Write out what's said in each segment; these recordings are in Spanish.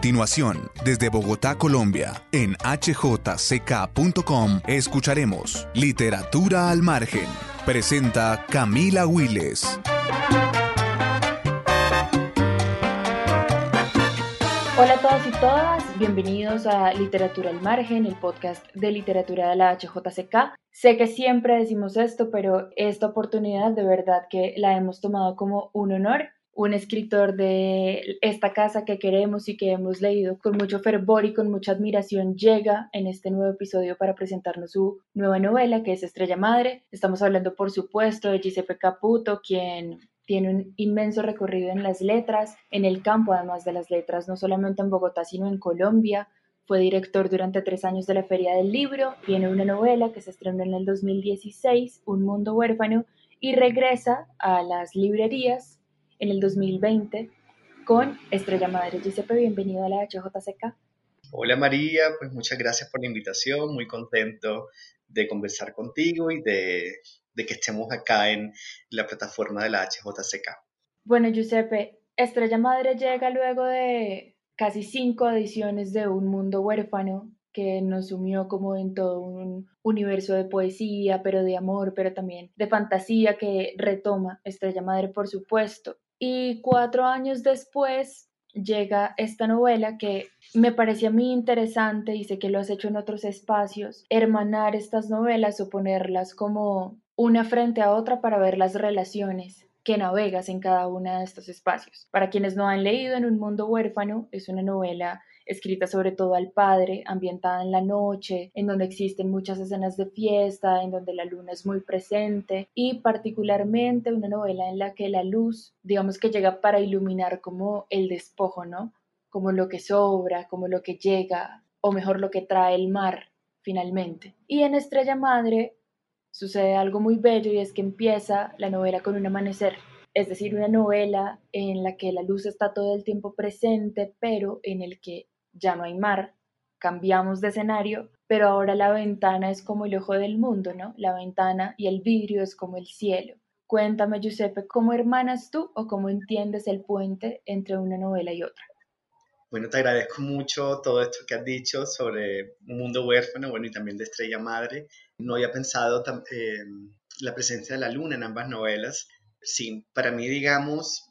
Continuación, desde Bogotá, Colombia, en hjck.com, escucharemos Literatura al Margen. Presenta Camila Willes. Hola a todos y todas, bienvenidos a Literatura al Margen, el podcast de literatura de la HJCK. Sé que siempre decimos esto, pero esta oportunidad de verdad que la hemos tomado como un honor un escritor de esta casa que queremos y que hemos leído con mucho fervor y con mucha admiración, llega en este nuevo episodio para presentarnos su nueva novela que es Estrella Madre. Estamos hablando, por supuesto, de Giuseppe Caputo, quien tiene un inmenso recorrido en las letras, en el campo además de las letras, no solamente en Bogotá, sino en Colombia. Fue director durante tres años de la Feria del Libro, tiene una novela que se estrenó en el 2016, Un Mundo Huérfano, y regresa a las librerías en el 2020 con Estrella Madre. Giuseppe, bienvenido a la HJCK. Hola María, pues muchas gracias por la invitación, muy contento de conversar contigo y de, de que estemos acá en la plataforma de la HJCK. Bueno, Giuseppe, Estrella Madre llega luego de casi cinco ediciones de Un Mundo Huérfano que nos sumió como en todo un universo de poesía, pero de amor, pero también de fantasía que retoma Estrella Madre, por supuesto. Y cuatro años después llega esta novela que me parece a mí interesante y sé que lo has hecho en otros espacios, hermanar estas novelas o ponerlas como una frente a otra para ver las relaciones que navegas en cada uno de estos espacios. Para quienes no han leído En un mundo huérfano, es una novela escrita sobre todo al padre, ambientada en la noche, en donde existen muchas escenas de fiesta, en donde la luna es muy presente y particularmente una novela en la que la luz, digamos que llega para iluminar como el despojo, ¿no? Como lo que sobra, como lo que llega, o mejor lo que trae el mar, finalmente. Y en Estrella Madre sucede algo muy bello y es que empieza la novela con un amanecer es decir, una novela en la que la luz está todo el tiempo presente, pero en el que ya no hay mar, cambiamos de escenario, pero ahora la ventana es como el ojo del mundo, ¿no? La ventana y el vidrio es como el cielo. Cuéntame, Giuseppe, ¿cómo hermanas tú o cómo entiendes el puente entre una novela y otra? Bueno, te agradezco mucho todo esto que has dicho sobre un mundo huérfano, bueno, y también de Estrella Madre. No había pensado eh, la presencia de la luna en ambas novelas. Sí, para mí, digamos,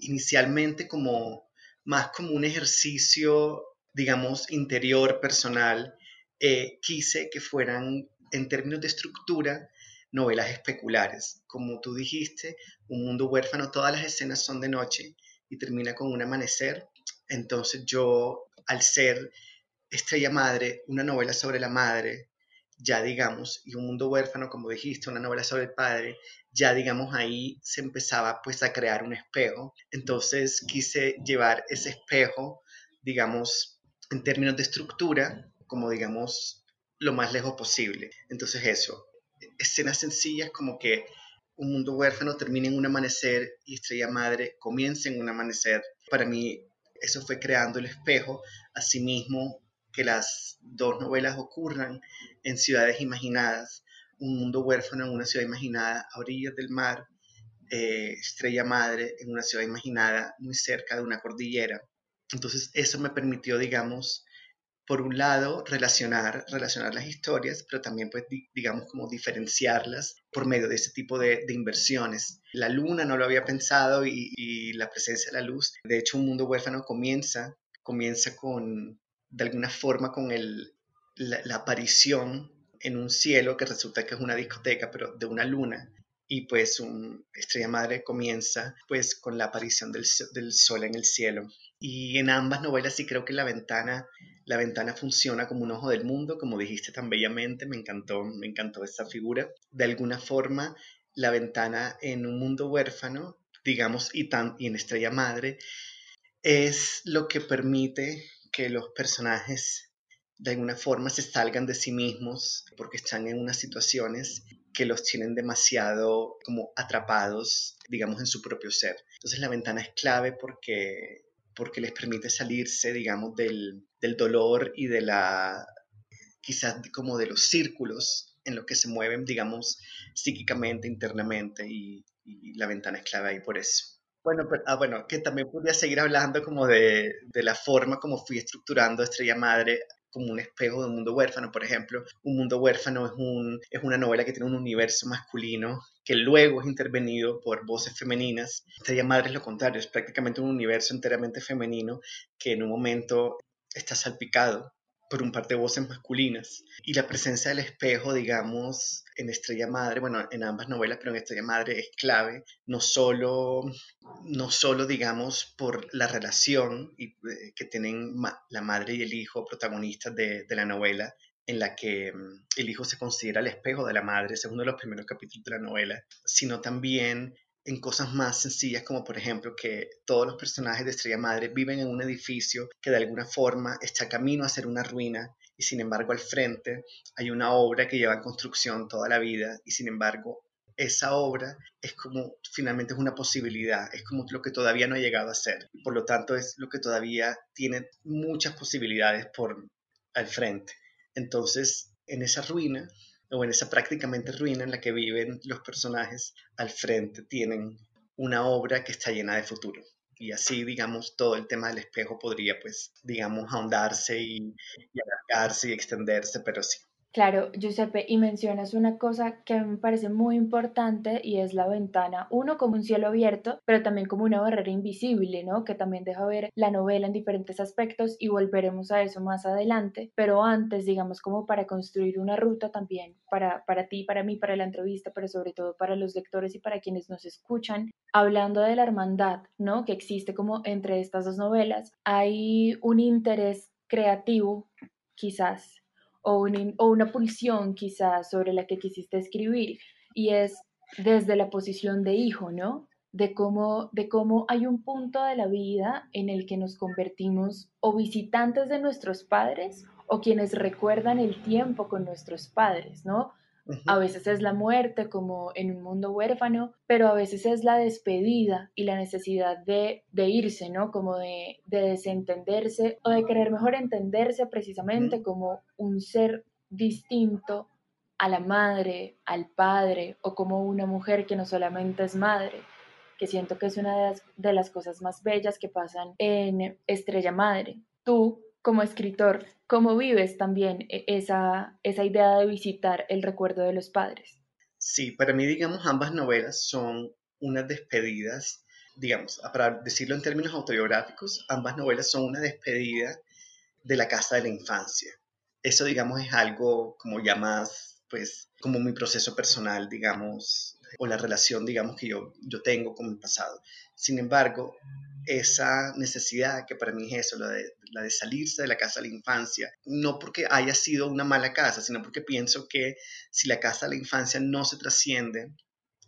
inicialmente como más como un ejercicio, digamos, interior, personal, eh, quise que fueran, en términos de estructura, novelas especulares. Como tú dijiste, Un mundo huérfano, todas las escenas son de noche y termina con un amanecer. Entonces yo, al ser Estrella Madre, una novela sobre la madre, ya digamos, y Un mundo huérfano, como dijiste, una novela sobre el padre, ya digamos ahí se empezaba pues a crear un espejo. Entonces quise llevar ese espejo, digamos, en términos de estructura, como digamos, lo más lejos posible. Entonces eso, escenas sencillas como que un mundo huérfano termina en un amanecer y Estrella Madre comienza en un amanecer. Para mí eso fue creando el espejo, asimismo que las dos novelas ocurran en ciudades imaginadas un mundo huérfano en una ciudad imaginada a orillas del mar, eh, estrella madre en una ciudad imaginada muy cerca de una cordillera. Entonces eso me permitió, digamos, por un lado, relacionar, relacionar las historias, pero también, pues, digamos, como diferenciarlas por medio de ese tipo de, inversiones. La luna no lo había pensado y, la presencia de la luz. De hecho, un mundo huérfano comienza, comienza con, de alguna forma, con el, la aparición en un cielo que resulta que es una discoteca, pero de una luna. Y pues un Estrella Madre comienza pues con la aparición del, sol en el cielo. Y en ambas novelas sí creo que la ventana, la ventana funciona como un ojo del mundo, como dijiste tan bellamente, me encantó, me encantó esta figura. De alguna forma la ventana en un mundo huérfano, digamos, y, tan, y en Estrella Madre, es lo que permite que los personajes de alguna forma se salgan de sí mismos porque están en unas situaciones que los tienen demasiado como atrapados, digamos, en su propio ser. Entonces la ventana es clave porque, porque les permite salirse, digamos, del, del dolor y de la, quizás como de los círculos en los que se mueven, digamos, psíquicamente, internamente, y, la ventana es clave ahí por eso. Bueno, ah, bueno, que también podría seguir hablando como de, de, la forma como fui estructurando Estrella Madre como un espejo de un mundo huérfano, por ejemplo. Un mundo huérfano es, un, es una novela que tiene un universo masculino que luego es intervenido por voces femeninas. Estrella Madre es lo contrario, es prácticamente un universo enteramente femenino que en un momento está salpicado por un par de voces masculinas. Y la presencia del espejo, digamos, en Estrella Madre, bueno, en ambas novelas, pero en Estrella Madre es clave, no solo, no solo digamos, por la relación eh, que tienen la madre y el hijo protagonistas de, de la novela, en la que mm, el hijo se considera el espejo de la madre, es uno de los primeros capítulos de la novela, sino también en cosas más sencillas como por ejemplo que todos los personajes de Estrella Madre viven en un edificio que de alguna forma está camino a ser una ruina y sin embargo al frente hay una obra que lleva en construcción toda la vida y sin embargo esa obra es como finalmente es una posibilidad, es como lo que todavía no ha llegado a ser. Por lo tanto es lo que todavía tiene muchas posibilidades por al frente. Entonces, en esa ruina o en esa prácticamente ruina en la que viven los personajes, al frente tienen una obra que está llena de futuro. Y así, digamos, todo el tema del espejo podría, pues, digamos, ahondarse y, y alargarse y extenderse, pero sí, Claro, Giuseppe, y mencionas una cosa que me parece muy importante y es la ventana, uno como un cielo abierto, pero también como una barrera invisible, ¿no? Que también deja ver la novela en diferentes aspectos y volveremos a eso más adelante, pero antes, digamos, como para construir una ruta también para, para ti, para mí, para la entrevista, pero sobre todo para los lectores y para quienes nos escuchan, hablando de la hermandad, ¿no? Que existe como entre estas dos novelas, hay un interés creativo, quizás o una, pulsión quizás sobre la que quisiste escribir y es desde la posición de hijo, ¿no? De cómo, de cómo hay un punto de la vida en el que nos convertimos o visitantes de nuestros padres o quienes recuerdan el tiempo con nuestros padres, ¿no? A veces es la muerte como en un mundo huérfano, pero a veces es la despedida y la necesidad de, irse, ¿no? Como de, desentenderse o de querer mejor entenderse precisamente como un ser distinto a la madre, al padre o como una mujer que no solamente es madre, que siento que es una de las, de las cosas más bellas que pasan en Estrella Madre. Tú, como escritor, ¿cómo vives también e-, esa, esa idea de visitar el recuerdo de los padres? Sí, para mí, digamos, ambas novelas son unas despedidas, digamos, para decirlo en términos autobiográficos, ambas novelas son una despedida de la casa de la infancia. Eso, digamos, es algo como ya más, pues, como mi proceso personal, digamos, o la relación, digamos, que yo, yo tengo con mi pasado. Sin embargo, esa necesidad que para mí es eso, la de, la de salirse de la casa de la infancia, no porque haya sido una mala casa, sino porque pienso que si la casa de la infancia no se trasciende,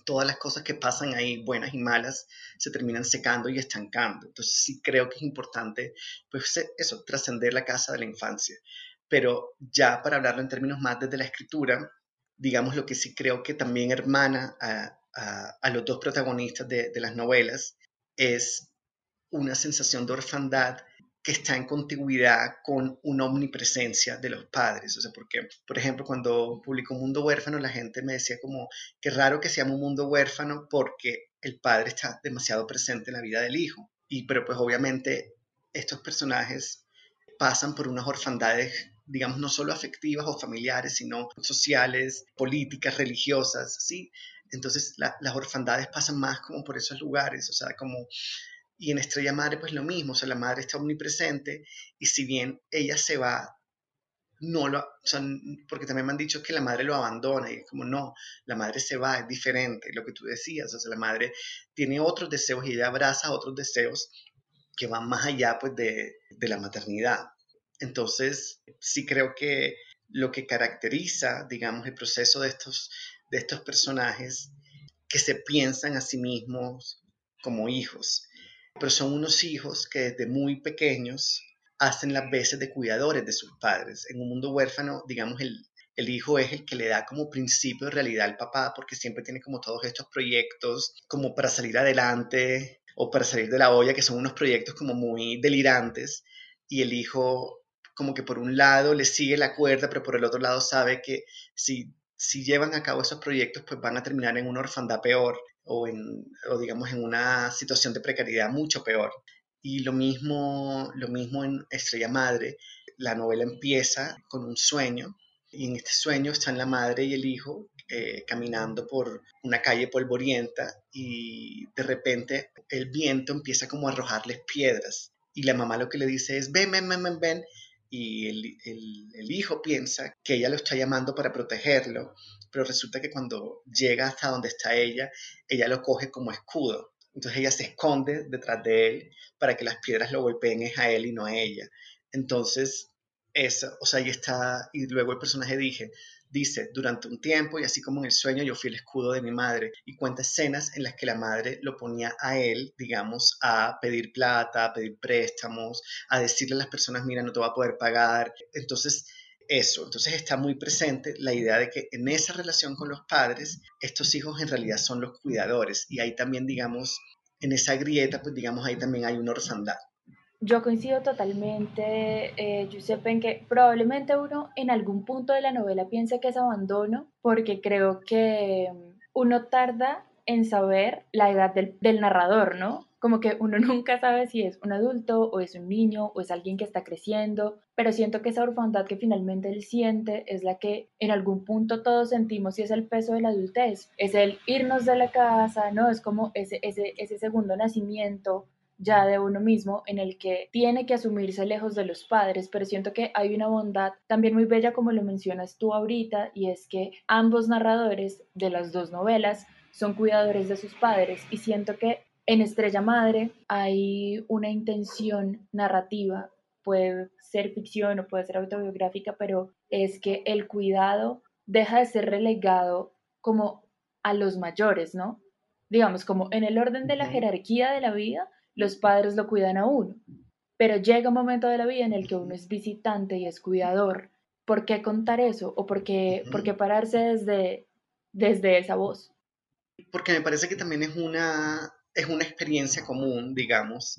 todas las cosas que pasan ahí, buenas y malas, se terminan secando y estancando. Entonces sí creo que es importante, pues eso, trascender la casa de la infancia. Pero ya para hablarlo en términos más desde la escritura, digamos lo que sí creo que también hermana a, a, los dos protagonistas de, de las novelas es una sensación de orfandad que está en contigüidad con una omnipresencia de los padres. O sea, porque, por ejemplo, cuando publicó Mundo Huérfano, la gente me decía como, qué raro que se llame un mundo huérfano porque el padre está demasiado presente en la vida del hijo. Y, pero pues obviamente estos personajes pasan por unas orfandades, digamos, no solo afectivas o familiares, sino sociales, políticas, religiosas, ¿sí? Entonces las orfandades pasan más como por esos lugares, o sea, como y en Estrella Madre, pues lo mismo, o sea, la madre está omnipresente y si bien ella se va, no lo, o sea, porque también me han dicho que la madre lo abandona y es como no, la madre se va, es diferente, lo que tú decías, o sea, la madre tiene otros deseos y ella abraza otros deseos que van más allá, pues, de, de la maternidad. Entonces, sí creo que lo que caracteriza, digamos, el proceso de estos, de estos personajes que se piensan a sí mismos como hijos, pero son unos hijos que desde muy pequeños hacen las veces de cuidadores de sus padres. En un mundo huérfano, digamos, el, el hijo es el que le da como principio de realidad al papá, porque siempre tiene como todos estos proyectos como para salir adelante o para salir de la olla, que son unos proyectos como muy delirantes, y el hijo como que por un lado le sigue la cuerda, pero por el otro lado sabe que si, si llevan a cabo esos proyectos, pues van a terminar en una orfandad peor o, en, digamos en una situación de precariedad mucho peor. Y lo mismo, lo mismo en Estrella Madre. La novela empieza con un sueño y en este sueño están la madre y el hijo eh, caminando por una calle polvorienta y de repente el viento empieza como a arrojarles piedras y la mamá lo que le dice es ven, ven, ven, ven, y el, el, hijo piensa que ella lo está llamando para protegerlo, pero resulta que cuando llega hasta donde está ella, ella lo coge como escudo. Entonces ella se esconde detrás de él para que las piedras lo golpeen a él y no a ella. Entonces, eso, o sea, ahí está, y luego el personaje dije, dice, durante un tiempo y así como en el sueño yo fui el escudo de mi madre y cuenta escenas en las que la madre lo ponía a él, digamos, a pedir plata, a pedir préstamos, a decirle a las personas, mira, no te va a poder pagar. Entonces, eso, entonces está muy presente la idea de que en esa relación con los padres, estos hijos en realidad son los cuidadores y ahí también, digamos, en esa grieta, pues digamos, ahí también hay una orfandad. Yo coincido totalmente, eh, en que probablemente uno en algún punto de la novela piense que es abandono, porque creo que uno tarda en saber la edad del narrador, ¿no? Como que uno nunca sabe si es un adulto o es un niño o es alguien que está creciendo, pero siento que esa orfandad que finalmente él siente es la que en algún punto todos sentimos y es el peso de la adultez, es el irnos de la casa, ¿no? Es como ese, ese, ese segundo nacimiento ya de uno mismo en el que tiene que asumirse lejos de los padres, pero siento que hay una bondad también muy bella como lo mencionas tú ahorita y es que ambos narradores de las dos novelas son cuidadores de sus padres y siento que en Estrella Madre hay una intención narrativa, puede ser ficción o puede ser autobiográfica, pero es que el cuidado deja de ser relegado como a los mayores, ¿no? Digamos, como en el orden de la jerarquía de la vida, los padres lo cuidan a uno, pero llega un momento de la vida en el que uno es visitante y es cuidador. ¿Por qué contar eso? ¿O por qué, por qué pararse desde, desde esa voz? Porque me parece que también es una, es una experiencia común, digamos,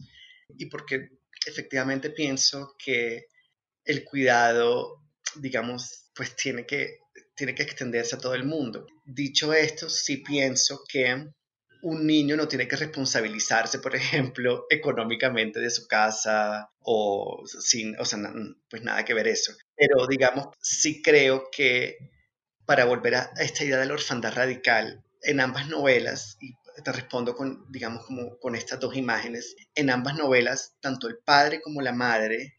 y porque efectivamente pienso que el cuidado, digamos, pues tiene que, tiene que extenderse a todo el mundo. Dicho esto, sí pienso que un niño no tiene que responsabilizarse, por ejemplo, económicamente de su casa o sin, o sea, pues nada que ver eso. Pero digamos, sí creo que para volver a esta idea de la orfandad radical, en ambas novelas, y te respondo con, digamos, como con estas dos imágenes, en ambas novelas, tanto el padre como la madre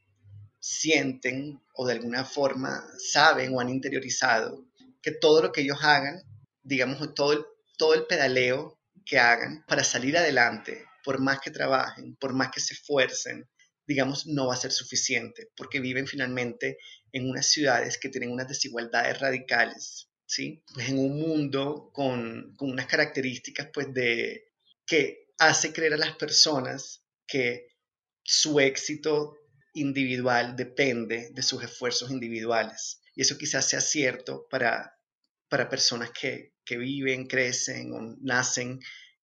sienten o de alguna forma saben o han interiorizado que todo lo que ellos hagan, digamos, todo el, todo el pedaleo que hagan para salir adelante, por más que trabajen, por más que se esfuercen, digamos, no va a ser suficiente, porque viven finalmente en unas ciudades que tienen unas desigualdades radicales, ¿sí? Pues en un mundo con, con unas características, pues, de que hace creer a las personas que su éxito individual depende de sus esfuerzos individuales. Y eso quizás sea cierto para, para personas que, que viven, crecen o nacen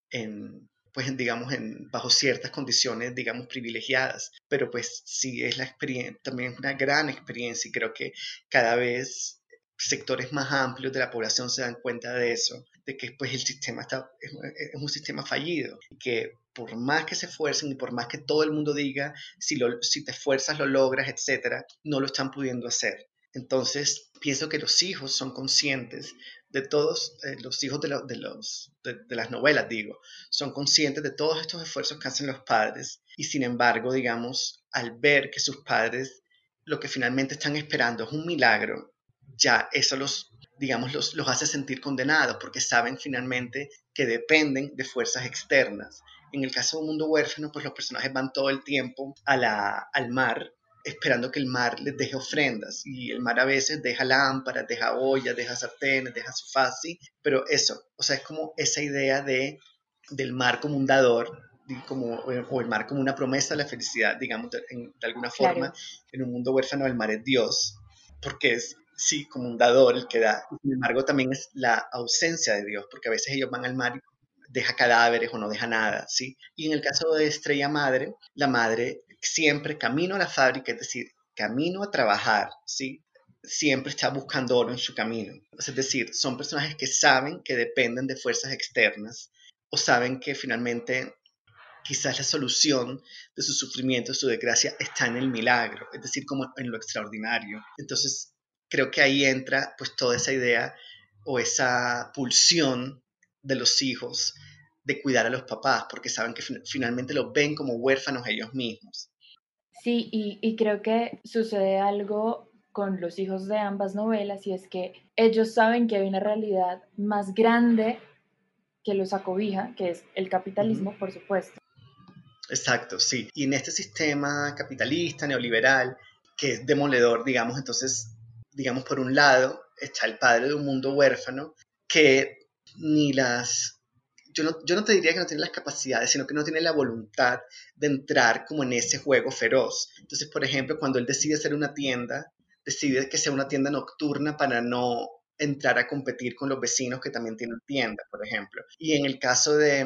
en, pues digamos, en, bajo ciertas condiciones, digamos, privilegiadas. Pero pues sí es la experiencia, también es una gran experiencia y creo que cada vez sectores más amplios de la población se dan cuenta de eso, de que pues el sistema está, es, un sistema fallido, que por más que se esfuercen y por más que todo el mundo diga, si, lo, si te esfuerzas lo logras, etcétera, no lo están pudiendo hacer. Entonces, pienso que los hijos son conscientes de todos eh, los hijos de, los, de, las novelas, digo, son conscientes de todos estos esfuerzos que hacen los padres y sin embargo, digamos, al ver que sus padres lo que finalmente están esperando es un milagro, ya eso los, digamos, los, los hace sentir condenados porque saben finalmente que dependen de fuerzas externas. En el caso de un mundo huérfano, pues los personajes van todo el tiempo a la, al mar esperando que el mar les deje ofrendas. Y el mar a veces deja lámparas, deja ollas, deja sartenes, deja sofás, ¿sí? Pero eso, o sea, es como esa idea de, del mar como un dador, como, o el mar como una promesa de la felicidad, digamos, de, alguna forma, en un mundo huérfano el mar es Dios, porque es, sí, como un dador el que da. Sin embargo, también es la ausencia de Dios, porque a veces ellos van al mar y deja cadáveres o no deja nada, ¿sí? Y en el caso de Estrella Madre, la madre siempre camino a la fábrica, es decir, camino a trabajar, ¿sí? Siempre está buscando oro en su camino. Es decir, son personajes que saben que dependen de fuerzas externas o saben que finalmente quizás la solución de su sufrimiento, su desgracia, está en el milagro, es decir, como en lo extraordinario. Entonces, creo que ahí entra pues toda esa idea o esa pulsión de los hijos de cuidar a los papás, porque saben que finalmente los ven como huérfanos ellos mismos. Sí, y, creo que sucede algo con los hijos de ambas novelas y es que ellos saben que hay una realidad más grande que los acobija, que es el capitalismo, por supuesto. Exacto, sí. Y en este sistema capitalista, neoliberal, que es demoledor, digamos, entonces, digamos, por un lado está el padre de un mundo huérfano que ni las... Yo no, yo no te diría que no tiene las capacidades, sino que no tiene la voluntad de entrar como en ese juego feroz. Entonces, por ejemplo, cuando él decide hacer una tienda, decide que sea una tienda nocturna para no entrar a competir con los vecinos que también tienen tienda, por ejemplo. Y en el caso de,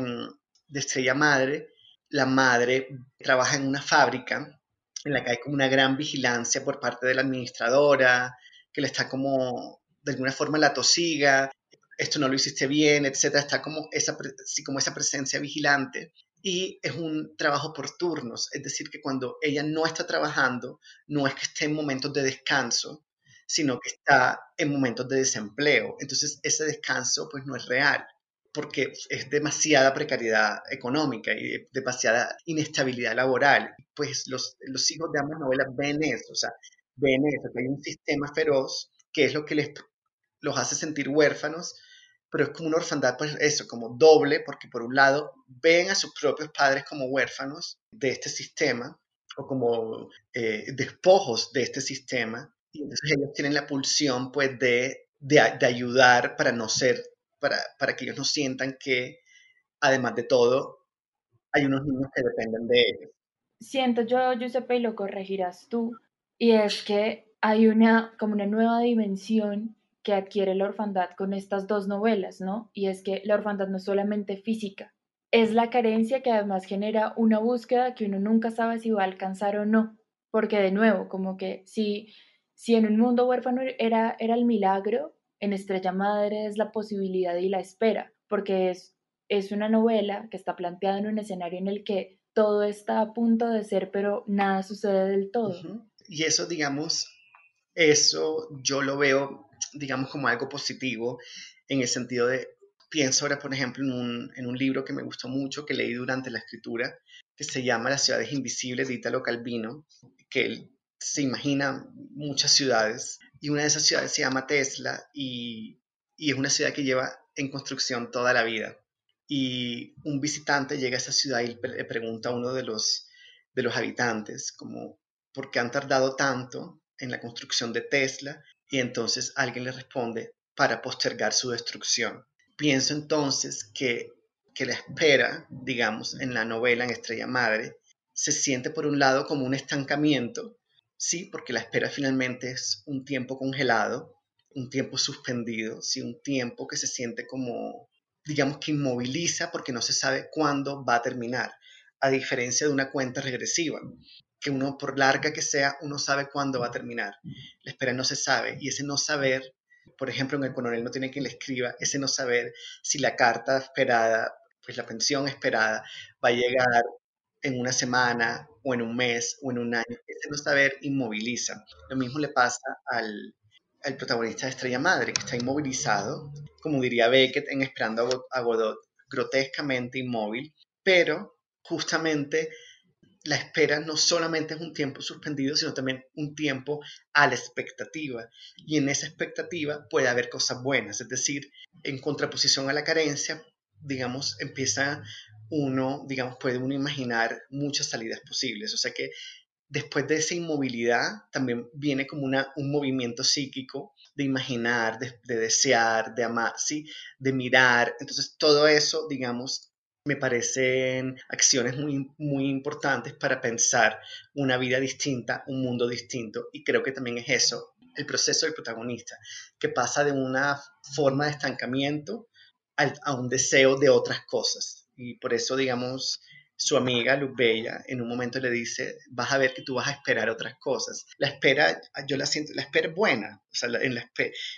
de Estrella Madre, la madre trabaja en una fábrica en la que hay como una gran vigilancia por parte de la administradora, que le está como, de alguna forma la tosiga, esto no lo hiciste bien, etcétera, está como esa, como esa presencia vigilante. Y es un trabajo por turnos, es decir, que cuando ella no está trabajando, no es que esté en momentos de descanso, sino que está en momentos de desempleo. Entonces, ese descanso pues no es real porque es demasiada precariedad económica y demasiada inestabilidad laboral. Pues los, los hijos de ambas novelas ven eso, o sea, ven eso, que hay un sistema feroz que es lo que les, los hace sentir huérfanos, pero es como una orfandad, pues eso, como doble, porque por un lado ven a sus propios padres como huérfanos de este sistema o como eh, despojos de este sistema, y entonces ellos tienen la pulsión pues de, de, de ayudar para no ser para, que ellos no sientan que, además de todo, hay unos niños que dependen de ellos. Siento yo, Giuseppe, y lo corregirás tú, y es que hay una, como una nueva dimensión que adquiere la orfandad con estas dos novelas, ¿no? Y es que la orfandad no es solamente física, es la carencia que además genera una búsqueda que uno nunca sabe si va a alcanzar o no, porque de nuevo, como que si, si en un mundo huérfano era, era el milagro, en Estrella Madre es la posibilidad y la espera, porque es, es una novela que está planteada en un escenario en el que todo está a punto de ser, pero nada sucede del todo. Y eso, digamos, eso yo lo veo, digamos, como algo positivo en el sentido de, pienso ahora, por ejemplo, en un, en un libro que me gustó mucho, que leí durante la escritura, que se llama Las ciudades invisibles de Italo Calvino, que él se imagina muchas ciudades y una de esas ciudades se llama Tesla y, es una ciudad que lleva en construcción toda la vida. Y un visitante llega a esa ciudad y le pregunta a uno de los, de los habitantes como, ¿por qué han tardado tanto en la construcción de Tesla? Y entonces alguien le responde, para postergar su destrucción. Pienso entonces que, que la espera, digamos, en la novela, en Estrella Madre, se siente por un lado como un estancamiento Sí, porque la espera finalmente es un tiempo congelado, un tiempo suspendido, sí, un tiempo que se siente como, digamos que inmoviliza porque no se sabe cuándo va a terminar, a diferencia de una cuenta regresiva, que uno, por larga que sea, uno sabe cuándo va a terminar. La espera no se sabe y ese no saber, por ejemplo, en el coronel no tiene quien le escriba, ese no saber si la carta esperada, pues la pensión esperada, va a llegar en una semana o en un mes o en un año. Ese no saber inmoviliza. Lo mismo le pasa al, al protagonista de Estrella Madre, que está inmovilizado, como diría Beckett en Esperando a Godot, grotescamente inmóvil, pero justamente la espera no solamente es un tiempo suspendido, sino también un tiempo a la expectativa. Y en esa expectativa puede haber cosas buenas, es decir, en contraposición a la carencia, digamos, empieza uno, digamos, puede uno imaginar muchas salidas posibles. O sea que después de esa inmovilidad también viene como una, un movimiento psíquico de imaginar, de, desear, de amar, ¿sí? de mirar. Entonces, todo eso, digamos, me parecen acciones muy, muy importantes para pensar una vida distinta, un mundo distinto. Y creo que también es eso, el proceso del protagonista, que pasa de una forma de estancamiento a un deseo de otras cosas. Y por eso, digamos, su amiga Bella en un momento le dice, vas a ver que tú vas a esperar otras cosas. La espera, yo la siento, la espera es buena, o sea, la,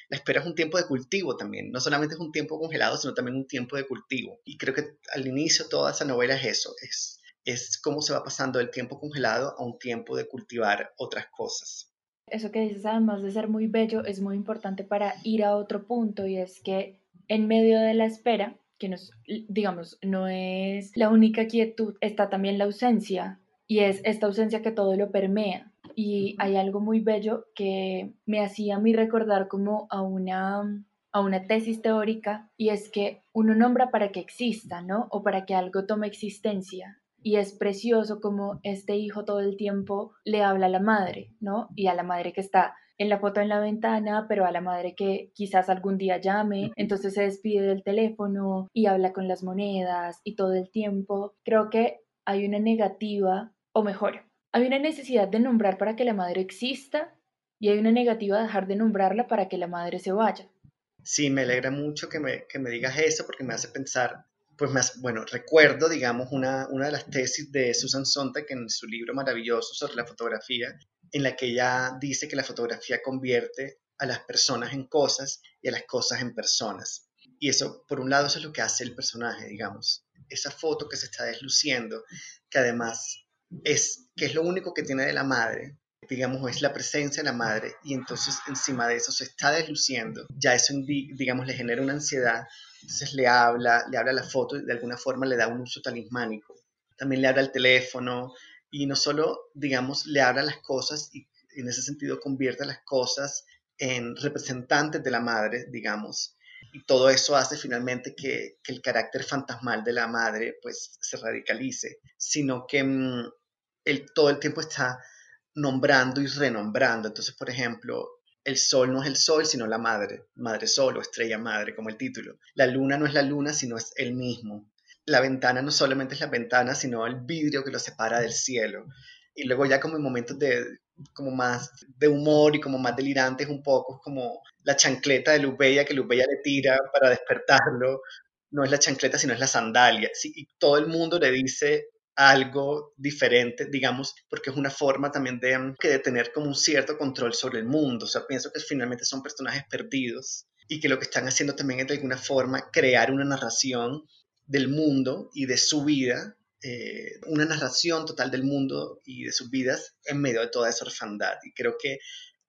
espera, es un tiempo de cultivo también, no solamente es un tiempo congelado, sino también un tiempo de cultivo. Y creo que al inicio toda esa novela es eso, es, es cómo se va pasando del tiempo congelado a un tiempo de cultivar otras cosas. Eso que dices, además de ser muy bello, es muy importante para ir a otro punto y es que en medio de la espera, que nos, digamos, no es la única quietud, está también la ausencia y es esta ausencia que todo lo permea. Y hay algo muy bello que me hacía a mí recordar como a una, a una tesis teórica y es que uno nombra para que exista, ¿no? O para que algo tome existencia. Y es precioso como este hijo todo el tiempo le habla a la madre, ¿no? Y a la madre que está en la foto en la ventana, pero a la madre que quizás algún día llame, entonces se despide del teléfono y habla con las monedas y todo el tiempo. Creo que hay una negativa, o mejor, hay una necesidad de nombrar para que la madre exista y hay una negativa de dejar de nombrarla para que la madre se vaya. Sí, me alegra mucho que me, que me digas eso porque me hace pensar pues más, bueno, recuerdo, digamos, una, una de las tesis de Susan Sontag en su libro maravilloso sobre la fotografía, en la que ella dice que la fotografía convierte a las personas en cosas y a las cosas en personas. Y eso, por un lado, eso es lo que hace el personaje, digamos. Esa foto que se está desluciendo, que además es, que es lo único que tiene de la madre, digamos, es la presencia de la madre, y entonces encima de eso se está desluciendo, ya eso, digamos, le genera una ansiedad, entonces le habla, le habla la foto y de alguna forma le da un uso talismánico. También le habla al teléfono, y no solo, digamos, le habla las cosas y en ese sentido convierte las cosas en representantes de la madre, digamos, y todo eso hace finalmente que, el carácter fantasmal de la madre pues se radicalice, sino que mm, él todo el tiempo está nombrando y renombrando. Entonces, por ejemplo, el sol no es el sol, sino la madre, madre sol o estrella madre, como el título. La luna no es la luna, sino es el mismo la ventana no solamente es la ventana, sino el vidrio que lo separa del cielo. Y luego ya como en momentos de como más de humor y como más delirantes un poco, como la chancleta de Lubella que Lubella le tira para despertarlo. No es la chancleta, sino es la sandalia. Y todo el mundo le dice algo diferente, digamos, porque es una forma también de, de tener como un cierto control sobre el mundo. O sea, pienso que finalmente son personajes perdidos y que lo que están haciendo también es de alguna forma crear una narración del mundo y de su vida, eh, una narración total del mundo y de sus vidas en medio de toda esa orfandad. Y creo que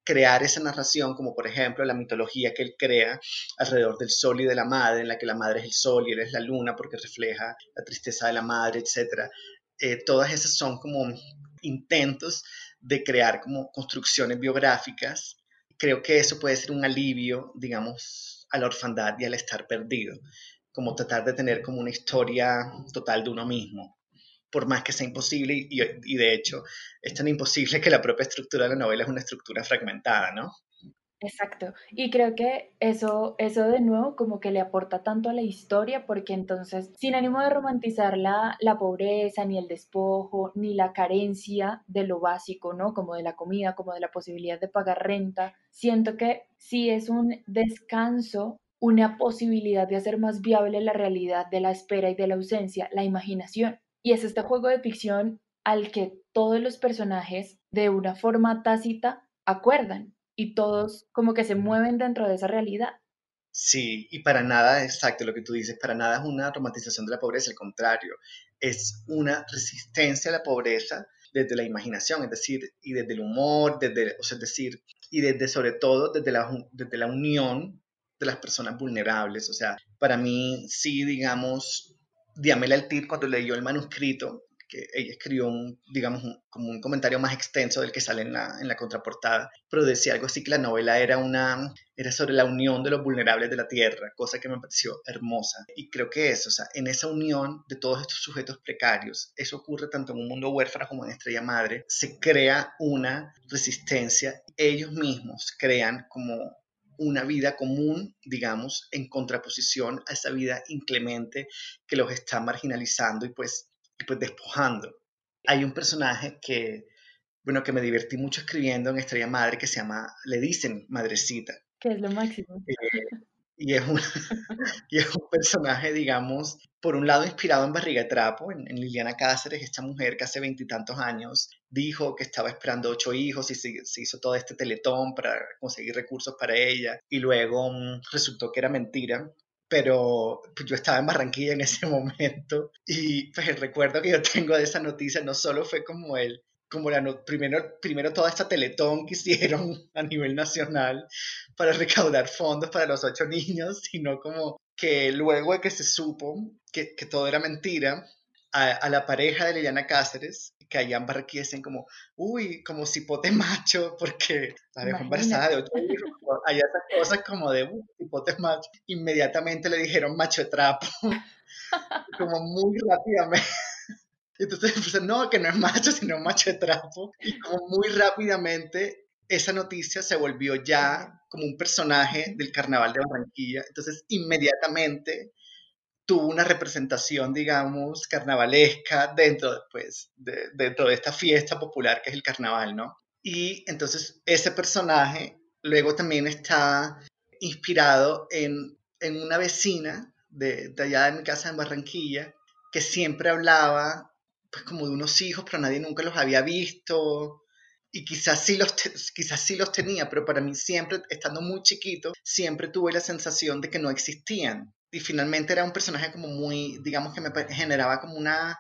crear esa narración, como por ejemplo la mitología que él crea alrededor del sol y de la madre, en la que la madre es el sol y él es la luna porque refleja la tristeza de la madre, etc. Eh, todas esas son como intentos de crear como construcciones biográficas. Creo que eso puede ser un alivio, digamos, a la orfandad y al estar perdido como tratar de tener como una historia total de uno mismo, por más que sea imposible, y, de hecho es tan imposible que la propia estructura de la novela es una estructura fragmentada, ¿no? Exacto. Y creo que eso, eso de nuevo como que le aporta tanto a la historia, porque entonces, sin ánimo de romantizar la, la pobreza, ni el despojo, ni la carencia de lo básico, ¿no? Como de la comida, como de la posibilidad de pagar renta, siento que sí es un descanso una posibilidad de hacer más viable la realidad de la espera y de la ausencia, la imaginación. Y es este juego de ficción al que todos los personajes de una forma tácita acuerdan y todos como que se mueven dentro de esa realidad. Sí, y para nada, exacto lo que tú dices, para nada es una romantización de la pobreza, al contrario, es una resistencia a la pobreza desde la imaginación, es decir, y desde el humor, desde, o sea, es decir, y desde sobre todo desde desde la unión de las personas vulnerables. O sea, para mí sí, digamos, Diamela Altir cuando leyó el manuscrito, que ella escribió un, digamos, como un comentario más extenso del que sale en la, en la contraportada, pero decía algo así que la novela era, una, era sobre la unión de los vulnerables de la tierra, cosa que me pareció hermosa. Y creo que eso, o sea, en esa unión de todos estos sujetos precarios, eso ocurre tanto en un mundo huérfano como en Estrella Madre, se crea una resistencia, ellos mismos crean como una vida común, digamos, en contraposición a esa vida inclemente que los está marginalizando y pues, pues despojando. Hay un personaje que, bueno, que me divertí mucho escribiendo en Estrella Madre que se llama, le dicen Madrecita. Que es lo máximo. Eh, y es, un, y es un personaje, digamos, por un lado inspirado en Barriga Trapo, en, Liliana Cáceres, esta mujer que hace veintitantos años dijo que estaba esperando ocho hijos y se, hizo todo este teletón para conseguir recursos para ella y luego mm, resultó que era mentira. Pero pues, yo estaba en Barranquilla en ese momento y pues el recuerdo que yo tengo de esa noticia no solo fue como el, como la primero, primero toda esta teletón que hicieron a nivel nacional para recaudar fondos para los ocho niños, sino como que luego de que se supo que, que todo era mentira, a, la pareja de Liliana Cáceres, que allá en Barranquilla dicen como, uy, como cipote macho, porque la dejó embarazada de ocho hijos, allá esas cosas como de, uy, cipote macho, inmediatamente le dijeron macho trapo, como muy rápidamente. Entonces, pues, no, que no es macho, sino macho de trapo. Y como muy rápidamente esa noticia se volvió ya como un personaje del carnaval de Barranquilla. Entonces, inmediatamente tuvo una representación, digamos, carnavalesca dentro, pues, de, dentro de esta fiesta popular que es el carnaval, ¿no? Y entonces ese personaje luego también está inspirado en, en una vecina de, de allá de mi casa en Barranquilla que siempre hablaba pues como de unos hijos, pero nadie nunca los había visto. Y quizás sí, los quizás sí los tenía, pero para mí siempre, estando muy chiquito, siempre tuve la sensación de que no existían. Y finalmente era un personaje como muy, digamos que me generaba como una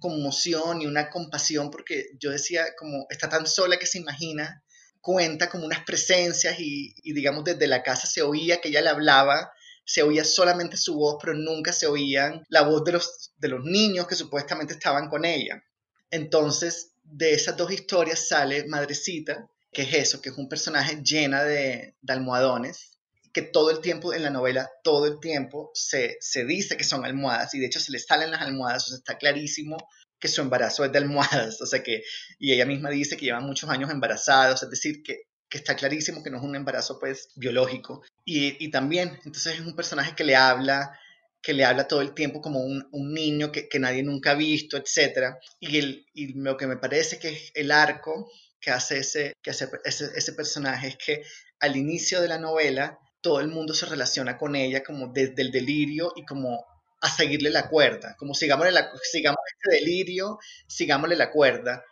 conmoción y una compasión, porque yo decía como está tan sola que se imagina, cuenta como unas presencias y, y digamos desde la casa se oía que ella le hablaba se oía solamente su voz, pero nunca se oían la voz de los, de los niños que supuestamente estaban con ella. Entonces, de esas dos historias sale Madrecita, que es eso, que es un personaje llena de, almohadones, que todo el tiempo en la novela, todo el tiempo se, se dice que son almohadas y de hecho se le salen las almohadas, o sea, está clarísimo que su embarazo es de almohadas, o sea que, y ella misma dice que lleva muchos años embarazados, es decir, que que está clarísimo que no es un embarazo pues biológico. Y, y también, entonces es un personaje que le habla, que le habla todo el tiempo como un, un niño que, que, nadie nunca ha visto, etc. Y, el, y lo que me parece que es el arco que hace, ese, que hace ese, ese personaje es que al inicio de la novela todo el mundo se relaciona con ella como desde el delirio y como a seguirle la cuerda, como sigámosle, la, sigamos este delirio, sigámosle la cuerda,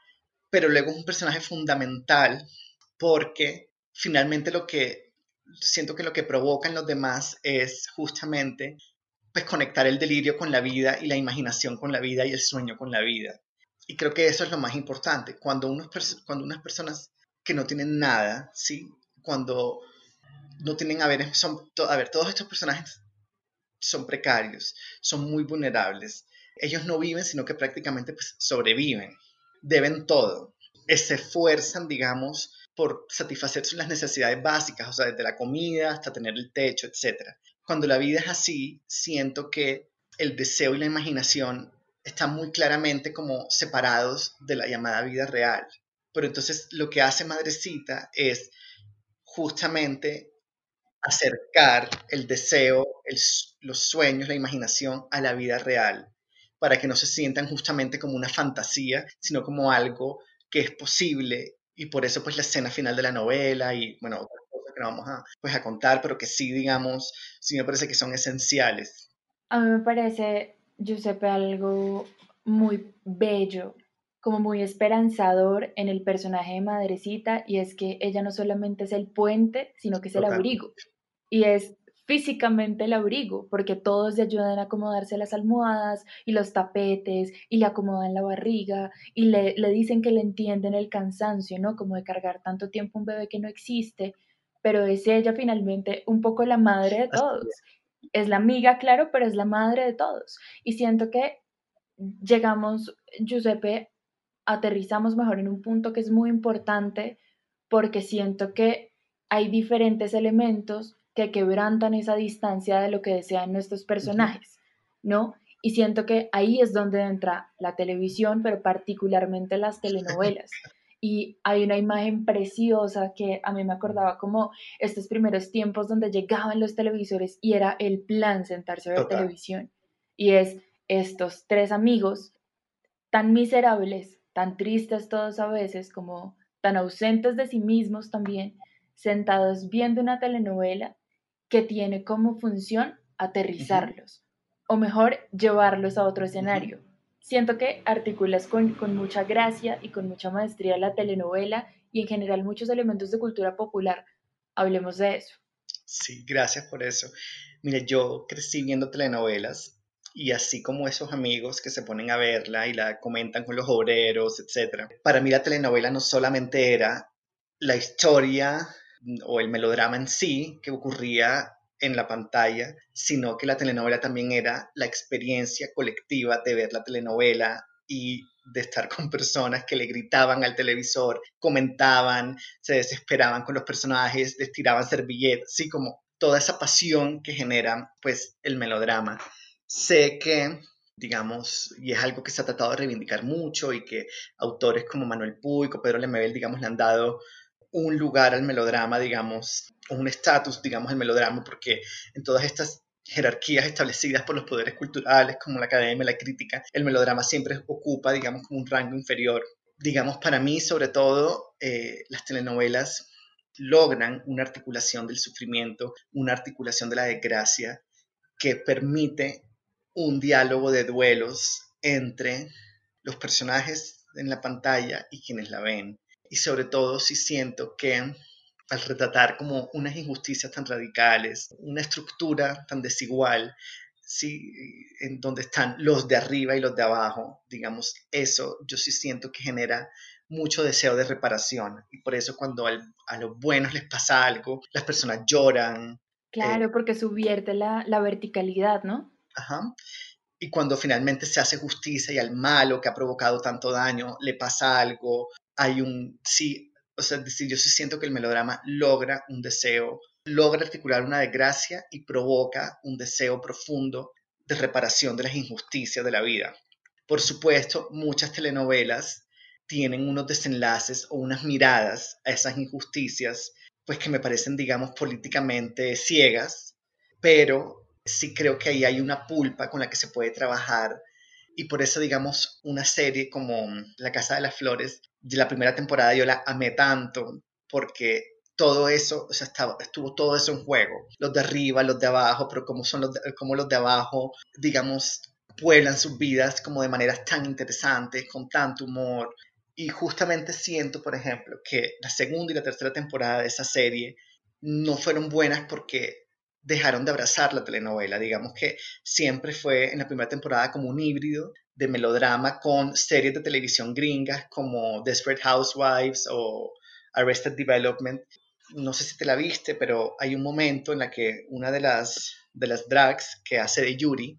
pero luego es un personaje fundamental porque finalmente lo que siento que lo que provoca en los demás es justamente pues conectar el delirio con la vida y la imaginación con la vida y el sueño con la vida. Y creo que eso es lo más importante. Cuando, unos, cuando unas personas que no tienen nada, ¿sí? Cuando no tienen, ver, son, a ver, todos estos personajes son precarios, son muy vulnerables. Ellos no viven, sino que prácticamente pues, sobreviven. Deben todo. Se esfuerzan, digamos, por satisfacer las necesidades básicas, o sea, desde la comida hasta tener el techo, etc. Cuando la vida es así, siento que el deseo y la imaginación están muy claramente como separados de la llamada vida real. Pero entonces lo que hace Madrecita es justamente acercar el deseo, los sueños, la imaginación a la vida real, para que no se sientan justamente como una fantasía, sino como algo que es posible y por eso pues la escena final de la novela y bueno, otras cosas que no vamos a, pues, a contar, pero que sí, digamos, sí me parece que son esenciales. A mí me parece, Giuseppe, algo muy bello, como muy esperanzador en el personaje de Madrecita y es que ella no solamente es el puente, sino que es el abrigo. Y es físicamente el abrigo, porque todos le ayudan a acomodarse las almohadas y los tapetes y le acomodan la barriga y le, le dicen que le entienden el cansancio, ¿no? Como de cargar tanto tiempo un bebé que no existe, pero es ella finalmente un poco la madre de todos. Es la amiga, claro, pero es la madre de todos. Y siento que llegamos, Giuseppe, aterrizamos mejor en un punto que es muy importante porque siento que hay diferentes elementos que quebrantan esa distancia de lo que desean nuestros personajes, ¿no? Y siento que ahí es donde entra la televisión, pero particularmente las telenovelas. Y hay una imagen preciosa que a mí me acordaba como estos primeros tiempos donde llegaban los televisores y era el plan sentarse a ver televisión. Y es estos tres amigos tan miserables, tan tristes todos a veces, como tan ausentes de sí mismos también, sentados viendo una telenovela que tiene como función aterrizarlos, o mejor, llevarlos a otro escenario. Siento que articulas con, con mucha gracia y con mucha maestría la telenovela y en general muchos elementos de cultura popular. Hablemos de eso. Sí, gracias por eso. Mire, yo crecí viendo telenovelas y así como esos amigos que se ponen a verla y la comentan con los obreros, etc. Para mí la telenovela no solamente era la historia o el melodrama en sí que ocurría en la pantalla, sino que la telenovela también era la experiencia colectiva de ver la telenovela y de estar con personas que le gritaban al televisor, comentaban, se desesperaban con los personajes, les tiraban servilletas, así como toda esa pasión que genera pues el melodrama. Sé que digamos, y es algo que se ha tratado de reivindicar mucho y que autores como Manuel Puig o Pedro Lemebel, digamos, le han dado un lugar al melodrama, digamos, un estatus, digamos, al melodrama, porque en todas estas jerarquías establecidas por los poderes culturales, como la academia, la crítica, el melodrama siempre ocupa, digamos, como un rango inferior. Digamos, para mí, sobre todo, eh, las telenovelas logran una articulación del sufrimiento, una articulación de la desgracia, que permite un diálogo de duelos entre los personajes en la pantalla y quienes la ven y sobre todo si siento que al retratar como unas injusticias tan radicales, una estructura tan desigual, sí, en donde están los de arriba y los de abajo, digamos, eso yo sí siento que genera mucho deseo de reparación. Y por eso cuando a los buenos les pasa algo, las personas lloran. Claro, eh, porque subvierte la, la verticalidad, ¿no? Ajá. Y cuando finalmente se hace justicia y al malo que ha provocado tanto daño le pasa algo, hay un, sí, o sea, yo sí siento que el melodrama logra un deseo, logra articular una desgracia y provoca un deseo profundo de reparación de las injusticias de la vida. Por supuesto, muchas telenovelas tienen unos desenlaces o unas miradas a esas injusticias, pues que me parecen, digamos, políticamente ciegas, pero sí creo que ahí hay una pulpa con la que se puede trabajar y por eso, digamos, una serie como La Casa de las Flores, de la primera temporada yo la amé tanto porque todo eso, o sea, estuvo todo eso en juego. Los de arriba, los de abajo, pero cómo son los de, cómo los de abajo, digamos, pueblan sus vidas como de maneras tan interesantes, con tanto humor. Y justamente siento, por ejemplo, que la segunda y la tercera temporada de esa serie no fueron buenas porque dejaron de abrazar la telenovela. Digamos que siempre fue en la primera temporada como un híbrido de melodrama con series de televisión gringas como Desperate Housewives o Arrested Development. No sé si te la viste, pero hay un momento en la que una de las, de las drags que hace de Yuri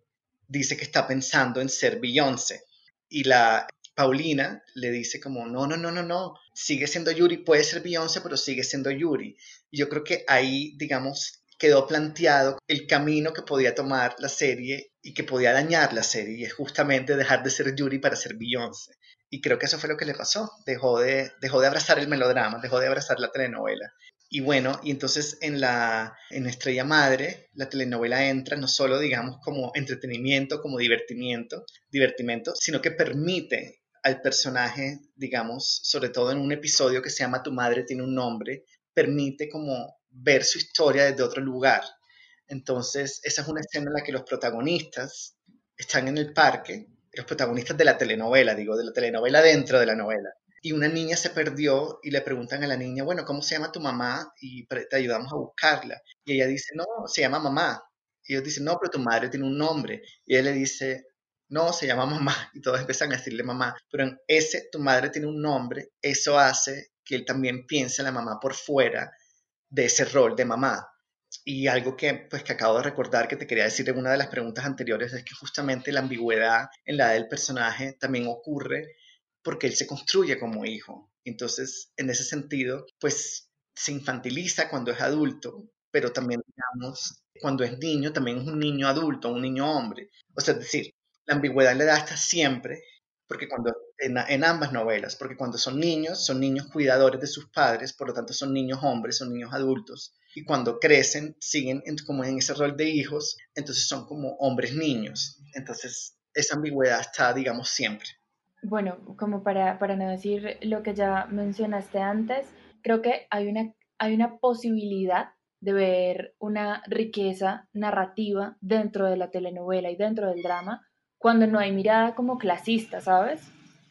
dice que está pensando en ser Beyoncé. Y la Paulina le dice como, no, no, no, no, no, sigue siendo Yuri, puede ser Beyoncé, pero sigue siendo Yuri. Yo creo que ahí, digamos, quedó planteado el camino que podía tomar la serie y que podía dañar la serie, y es justamente dejar de ser Yuri para ser Beyoncé. Y creo que eso fue lo que le pasó, dejó de, dejó de abrazar el melodrama, dejó de abrazar la telenovela. Y bueno, y entonces en la en Estrella Madre, la telenovela entra no solo, digamos, como entretenimiento, como divertimiento, divertimento, sino que permite al personaje, digamos, sobre todo en un episodio que se llama Tu madre tiene un nombre, permite como ver su historia desde otro lugar. Entonces, esa es una escena en la que los protagonistas están en el parque, los protagonistas de la telenovela, digo, de la telenovela dentro de la novela. Y una niña se perdió y le preguntan a la niña, bueno, ¿cómo se llama tu mamá? Y te ayudamos a buscarla. Y ella dice, no, se llama mamá. Y ellos dicen, no, pero tu madre tiene un nombre. Y él le dice, no, se llama mamá. Y todos empiezan a decirle mamá. Pero en ese, tu madre tiene un nombre, eso hace que él también piense en la mamá por fuera de ese rol de mamá. Y algo que, pues, que acabo de recordar que te quería decir en una de las preguntas anteriores es que justamente la ambigüedad en la del personaje también ocurre porque él se construye como hijo. Entonces, en ese sentido, pues se infantiliza cuando es adulto, pero también, digamos, cuando es niño, también es un niño adulto, un niño hombre. O sea, es decir, la ambigüedad le da hasta siempre, porque cuando en, ambas novelas, porque cuando son niños, son niños cuidadores de sus padres, por lo tanto son niños hombres, son niños adultos, y cuando crecen, siguen como en ese rol de hijos, entonces son como hombres niños. Entonces, esa ambigüedad está, digamos, siempre. Bueno, como para, para no decir lo que ya mencionaste antes, creo que hay una, hay una posibilidad de ver una riqueza narrativa dentro de la telenovela y dentro del drama cuando no hay mirada como clasista, ¿sabes?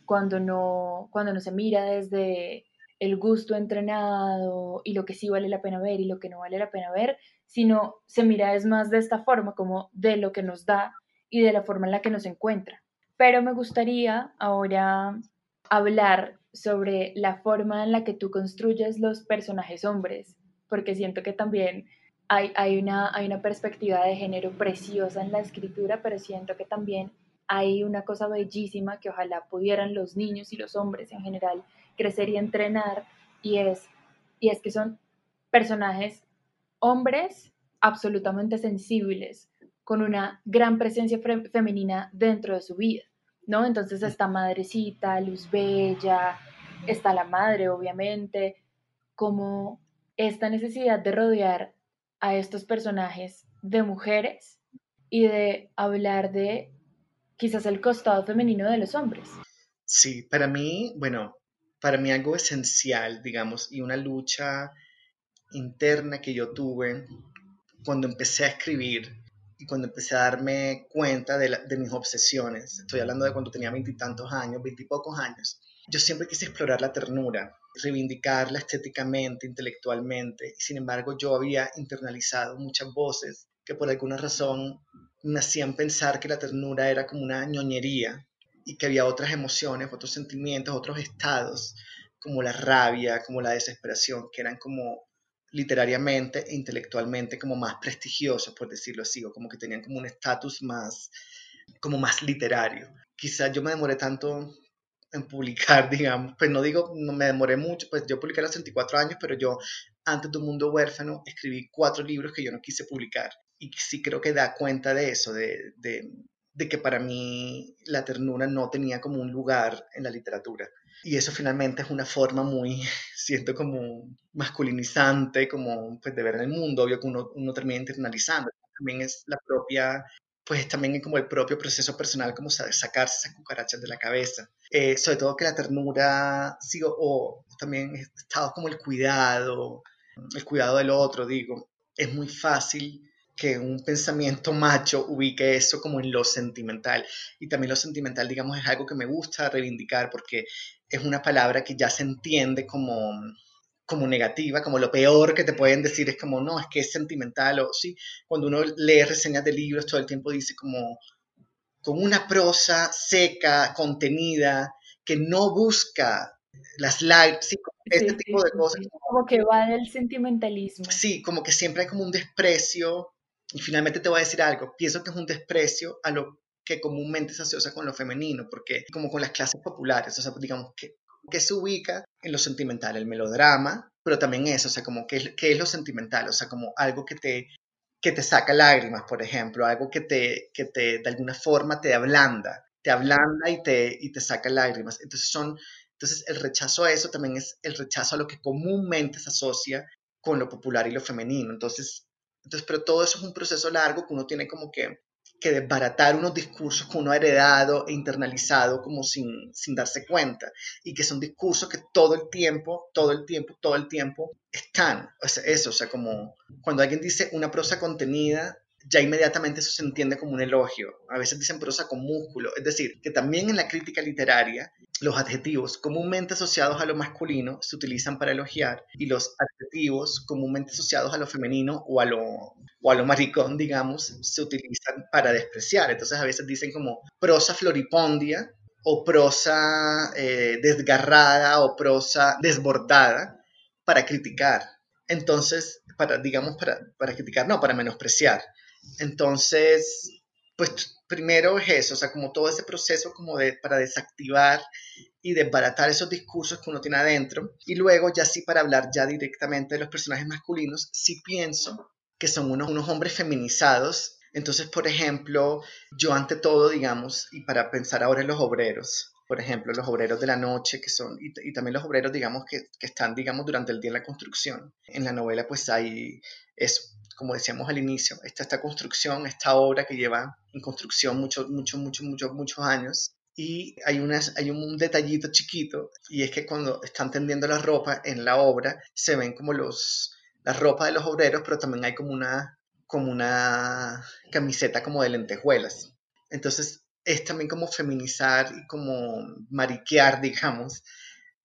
Cuando no, cuando no se mira desde el gusto entrenado y lo que sí vale la pena ver y lo que no vale la pena ver, sino se mira es más de esta forma, como de lo que nos da y de la forma en la que nos encuentra. Pero me gustaría ahora hablar sobre la forma en la que tú construyes los personajes hombres, porque siento que también hay, una, hay una perspectiva de género preciosa en la escritura, pero siento que también hay una cosa bellísima que ojalá pudieran los niños y los hombres en general crecer y entrenar, y es, y es que son personajes hombres absolutamente sensibles, con una gran presencia femenina dentro de su vida, ¿no? Entonces está Madrecita, Luz Bella, está la madre, obviamente, como esta necesidad de rodear a estos personajes de mujeres y de hablar de quizás el costado femenino de los hombres. Sí, para mí, bueno, para mí algo esencial, digamos, y una lucha interna que yo tuve cuando empecé a escribir y cuando empecé a darme cuenta de, mis obsesiones, estoy hablando de cuando tenía veintitantos años, veintipocos años, yo siempre quise explorar la ternura, reivindicarla estéticamente, intelectualmente, sin embargo yo había internalizado muchas voces que por alguna razón me hacían pensar que la ternura era como una ñoñería y que había otras emociones, otros sentimientos, otros estados, como la rabia, como la desesperación, que eran como literariamente e intelectualmente como más prestigiosos, por decirlo así, o como que tenían como un estatus más, como más literario. Quizás yo me demoré tanto en publicar, digamos, pues no digo, no me demoré mucho, pues yo publiqué a los 34 años, pero yo antes de Un Mundo Huérfano escribí cuatro libros que yo no quise publicar y sí creo que da cuenta de eso, de, de, de que para mí la ternura no tenía como un lugar en la literatura. Y eso finalmente es una forma muy, siento como masculinizante, como pues de ver en el mundo, obvio que uno, uno termina internalizando. También es la propia pues también es como el propio proceso personal, como sacarse esas cucarachas de la cabeza. Eh, sobre todo que la ternura, sigo, o también estado como el cuidado, el cuidado del otro, digo, es muy fácil que un pensamiento macho ubique eso como en lo sentimental. Y también lo sentimental, digamos, es algo que me gusta reivindicar porque es una palabra que ya se entiende como como negativa, como lo peor que te pueden decir es como, no, es que es sentimental, o sí, cuando uno lee reseñas de libros todo el tiempo dice como, con una prosa seca, contenida, que no busca las lágrimas, sí, este tipo de cosas. Como que va del sentimentalismo. Sí, como que siempre hay como un desprecio, y finalmente te voy a decir algo, pienso que es un desprecio a lo que comúnmente se asocia con lo femenino, porque como con las clases populares, o sea, digamos que que se ubica en lo sentimental, el melodrama, pero también eso, o sea, como qué, es lo sentimental, o sea, como algo que te, que te saca lágrimas, por ejemplo, algo que te, que te, de alguna forma te ablanda, te ablanda y te, y te saca lágrimas. Entonces son, entonces el rechazo a eso también es el rechazo a lo que comúnmente se asocia con lo popular y lo femenino. Entonces, entonces, pero todo eso es un proceso largo que uno tiene como que que desbaratar unos discursos que uno ha heredado e internalizado como sin, sin darse cuenta y que son discursos que todo el tiempo, todo el tiempo, todo el tiempo están. O sea, eso, o sea, como cuando alguien dice una prosa contenida, ya inmediatamente eso se entiende como un elogio. A veces dicen prosa con músculo. Es decir, que también en la crítica literaria los adjetivos comúnmente asociados a lo masculino se utilizan para elogiar y los adjetivos comúnmente asociados a lo femenino o a lo, o a lo maricón, digamos, se utilizan para despreciar. Entonces a veces dicen como prosa floripondia o prosa eh, desgarrada o prosa desbordada para criticar. Entonces, para, digamos, para, para criticar, no, para menospreciar. Entonces, pues primero es eso, o sea, como todo ese proceso como de, para desactivar y desbaratar esos discursos que uno tiene adentro. Y luego ya sí para hablar ya directamente de los personajes masculinos, sí pienso que son unos, unos hombres feminizados. Entonces, por ejemplo, yo ante todo, digamos, y para pensar ahora en los obreros, por ejemplo, los obreros de la noche, que son, y, y también los obreros, digamos, que, que, están, digamos, durante el día en la construcción. En la novela, pues hay eso, como decíamos al inicio, está esta construcción, esta obra que lleva en construcción muchos, muchos, muchos, muchos, muchos años. Y hay, unas, hay un detallito chiquito, y es que cuando están tendiendo la ropa en la obra, se ven como los, la ropa de los obreros, pero también hay como una, como una camiseta como de lentejuelas. Entonces, es también como feminizar y como mariquear, digamos,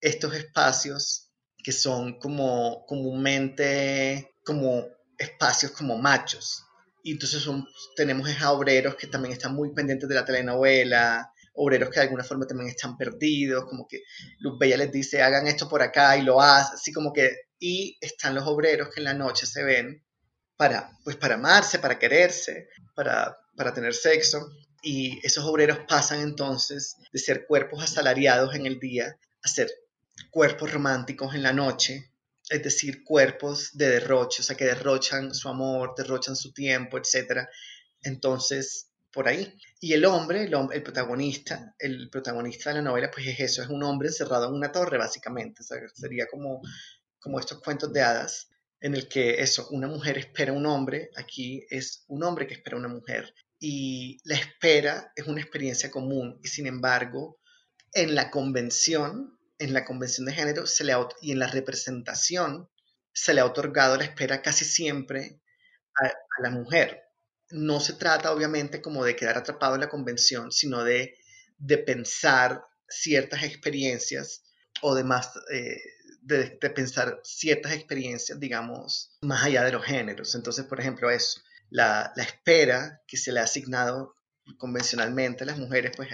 estos espacios que son como comúnmente como espacios como machos. Y entonces son, tenemos a obreros que también están muy pendientes de la telenovela, obreros que de alguna forma también están perdidos, como que Luz Bella les dice, hagan esto por acá y lo hacen, así como que, y están los obreros que en la noche se ven para, pues para amarse, para quererse, para, para tener sexo, y esos obreros pasan entonces de ser cuerpos asalariados en el día a ser cuerpos románticos en la noche, es decir, cuerpos de derroche, o sea, que derrochan su amor, derrochan su tiempo, etc. Entonces, por ahí. Y el hombre, el, el, protagonista, el protagonista de la novela, pues es eso, es un hombre encerrado en una torre, básicamente. O sea, sería como, como estos cuentos de hadas, en el que eso, una mujer espera a un hombre, aquí es un hombre que espera a una mujer. Y la espera es una experiencia común, y sin embargo, en la convención, en la convención de género se le y en la representación se le ha otorgado la espera casi siempre a, la mujer. No se trata obviamente como de quedar atrapado en la convención, sino de, de pensar ciertas experiencias o de, más, eh, de, pensar ciertas experiencias, digamos, más allá de los géneros. Entonces, por ejemplo, eso, la, la espera que se le ha asignado convencionalmente a las mujeres, pues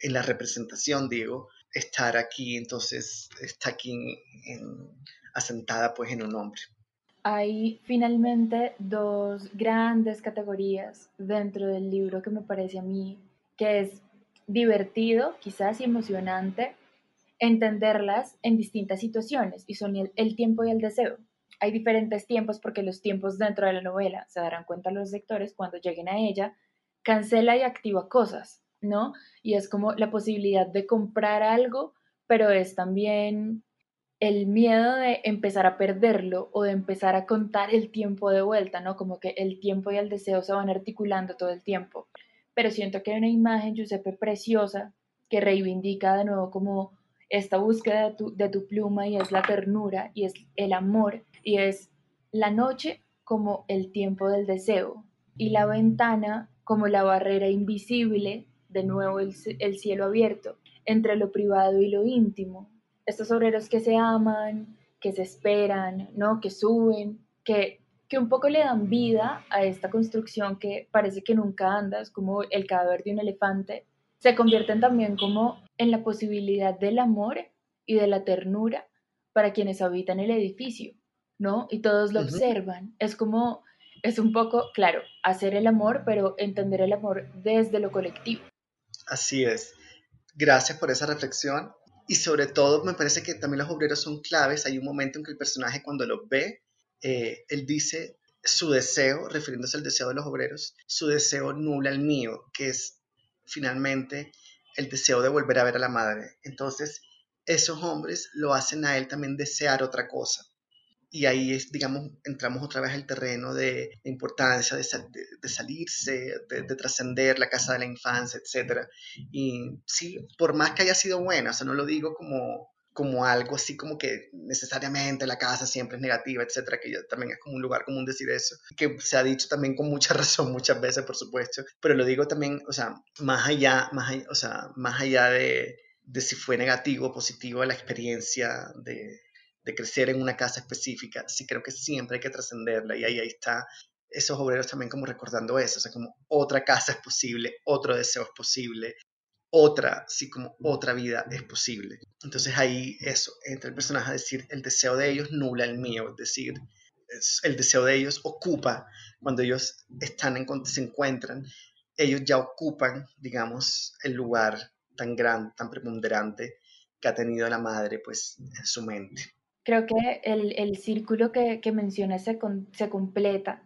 en la representación, digo, estar aquí, entonces está aquí en, asentada pues en un hombre. Hay finalmente dos grandes categorías dentro del libro que me parece a mí que es divertido, quizás emocionante entenderlas en distintas situaciones y son el, tiempo y el deseo. Hay diferentes tiempos porque los tiempos dentro de la novela, se darán cuenta los lectores cuando lleguen a ella, cancela y activa cosas. ¿No? Y es como la posibilidad de comprar algo, pero es también el miedo de empezar a perderlo o de empezar a contar el tiempo de vuelta, ¿no? Como que el tiempo y el deseo se van articulando todo el tiempo. Pero siento que hay una imagen, Giuseppe, preciosa que reivindica de nuevo como esta búsqueda de tu, de tu pluma y es la ternura y es el amor y es la noche como el tiempo del deseo y la ventana como la barrera invisible de nuevo el, el, cielo abierto entre lo privado y lo íntimo. Estos obreros que se aman, que se esperan, ¿no? que suben, que, que un poco le dan vida a esta construcción que parece que nunca anda, es como el cadáver de un elefante, se convierten también como en la posibilidad del amor y de la ternura para quienes habitan el edificio, ¿no? Y todos lo uh -huh. observan. Es como, es un poco, claro, hacer el amor, pero entender el amor desde lo colectivo. Así es. Gracias por esa reflexión. Y sobre todo me parece que también los obreros son claves. Hay un momento en que el personaje cuando los ve, eh, él dice su deseo, refiriéndose al deseo de los obreros, su deseo nula el mío, que es finalmente el deseo de volver a ver a la madre. Entonces, esos hombres lo hacen a él también desear otra cosa y ahí es, digamos, entramos otra vez al terreno de la importancia de, de, de salirse, de, de trascender la casa de la infancia, etc. Y sí, por más que haya sido buena, o sea, no lo digo como, como algo así como que necesariamente la casa siempre es negativa, etcétera, que también es como un lugar común decir eso, que se ha dicho también con mucha razón muchas veces, por supuesto, pero lo digo también, o sea, más allá, más allá, o sea, más allá de, de si fue negativo o positivo la experiencia de, de crecer en una casa específica, sí creo que siempre hay que trascenderla y ahí, ahí está esos obreros también como recordando eso, o sea, como otra casa es posible, otro deseo es posible, otra, sí, como otra vida es posible. Entonces ahí eso, entra el personaje a decir, el deseo de ellos nula el mío, es decir, el deseo de ellos ocupa, cuando ellos están en, se encuentran, ellos ya ocupan, digamos, el lugar tan grande, tan preponderante que ha tenido la madre, pues, en su mente. Creo que el, círculo que, que mencionas se, se completa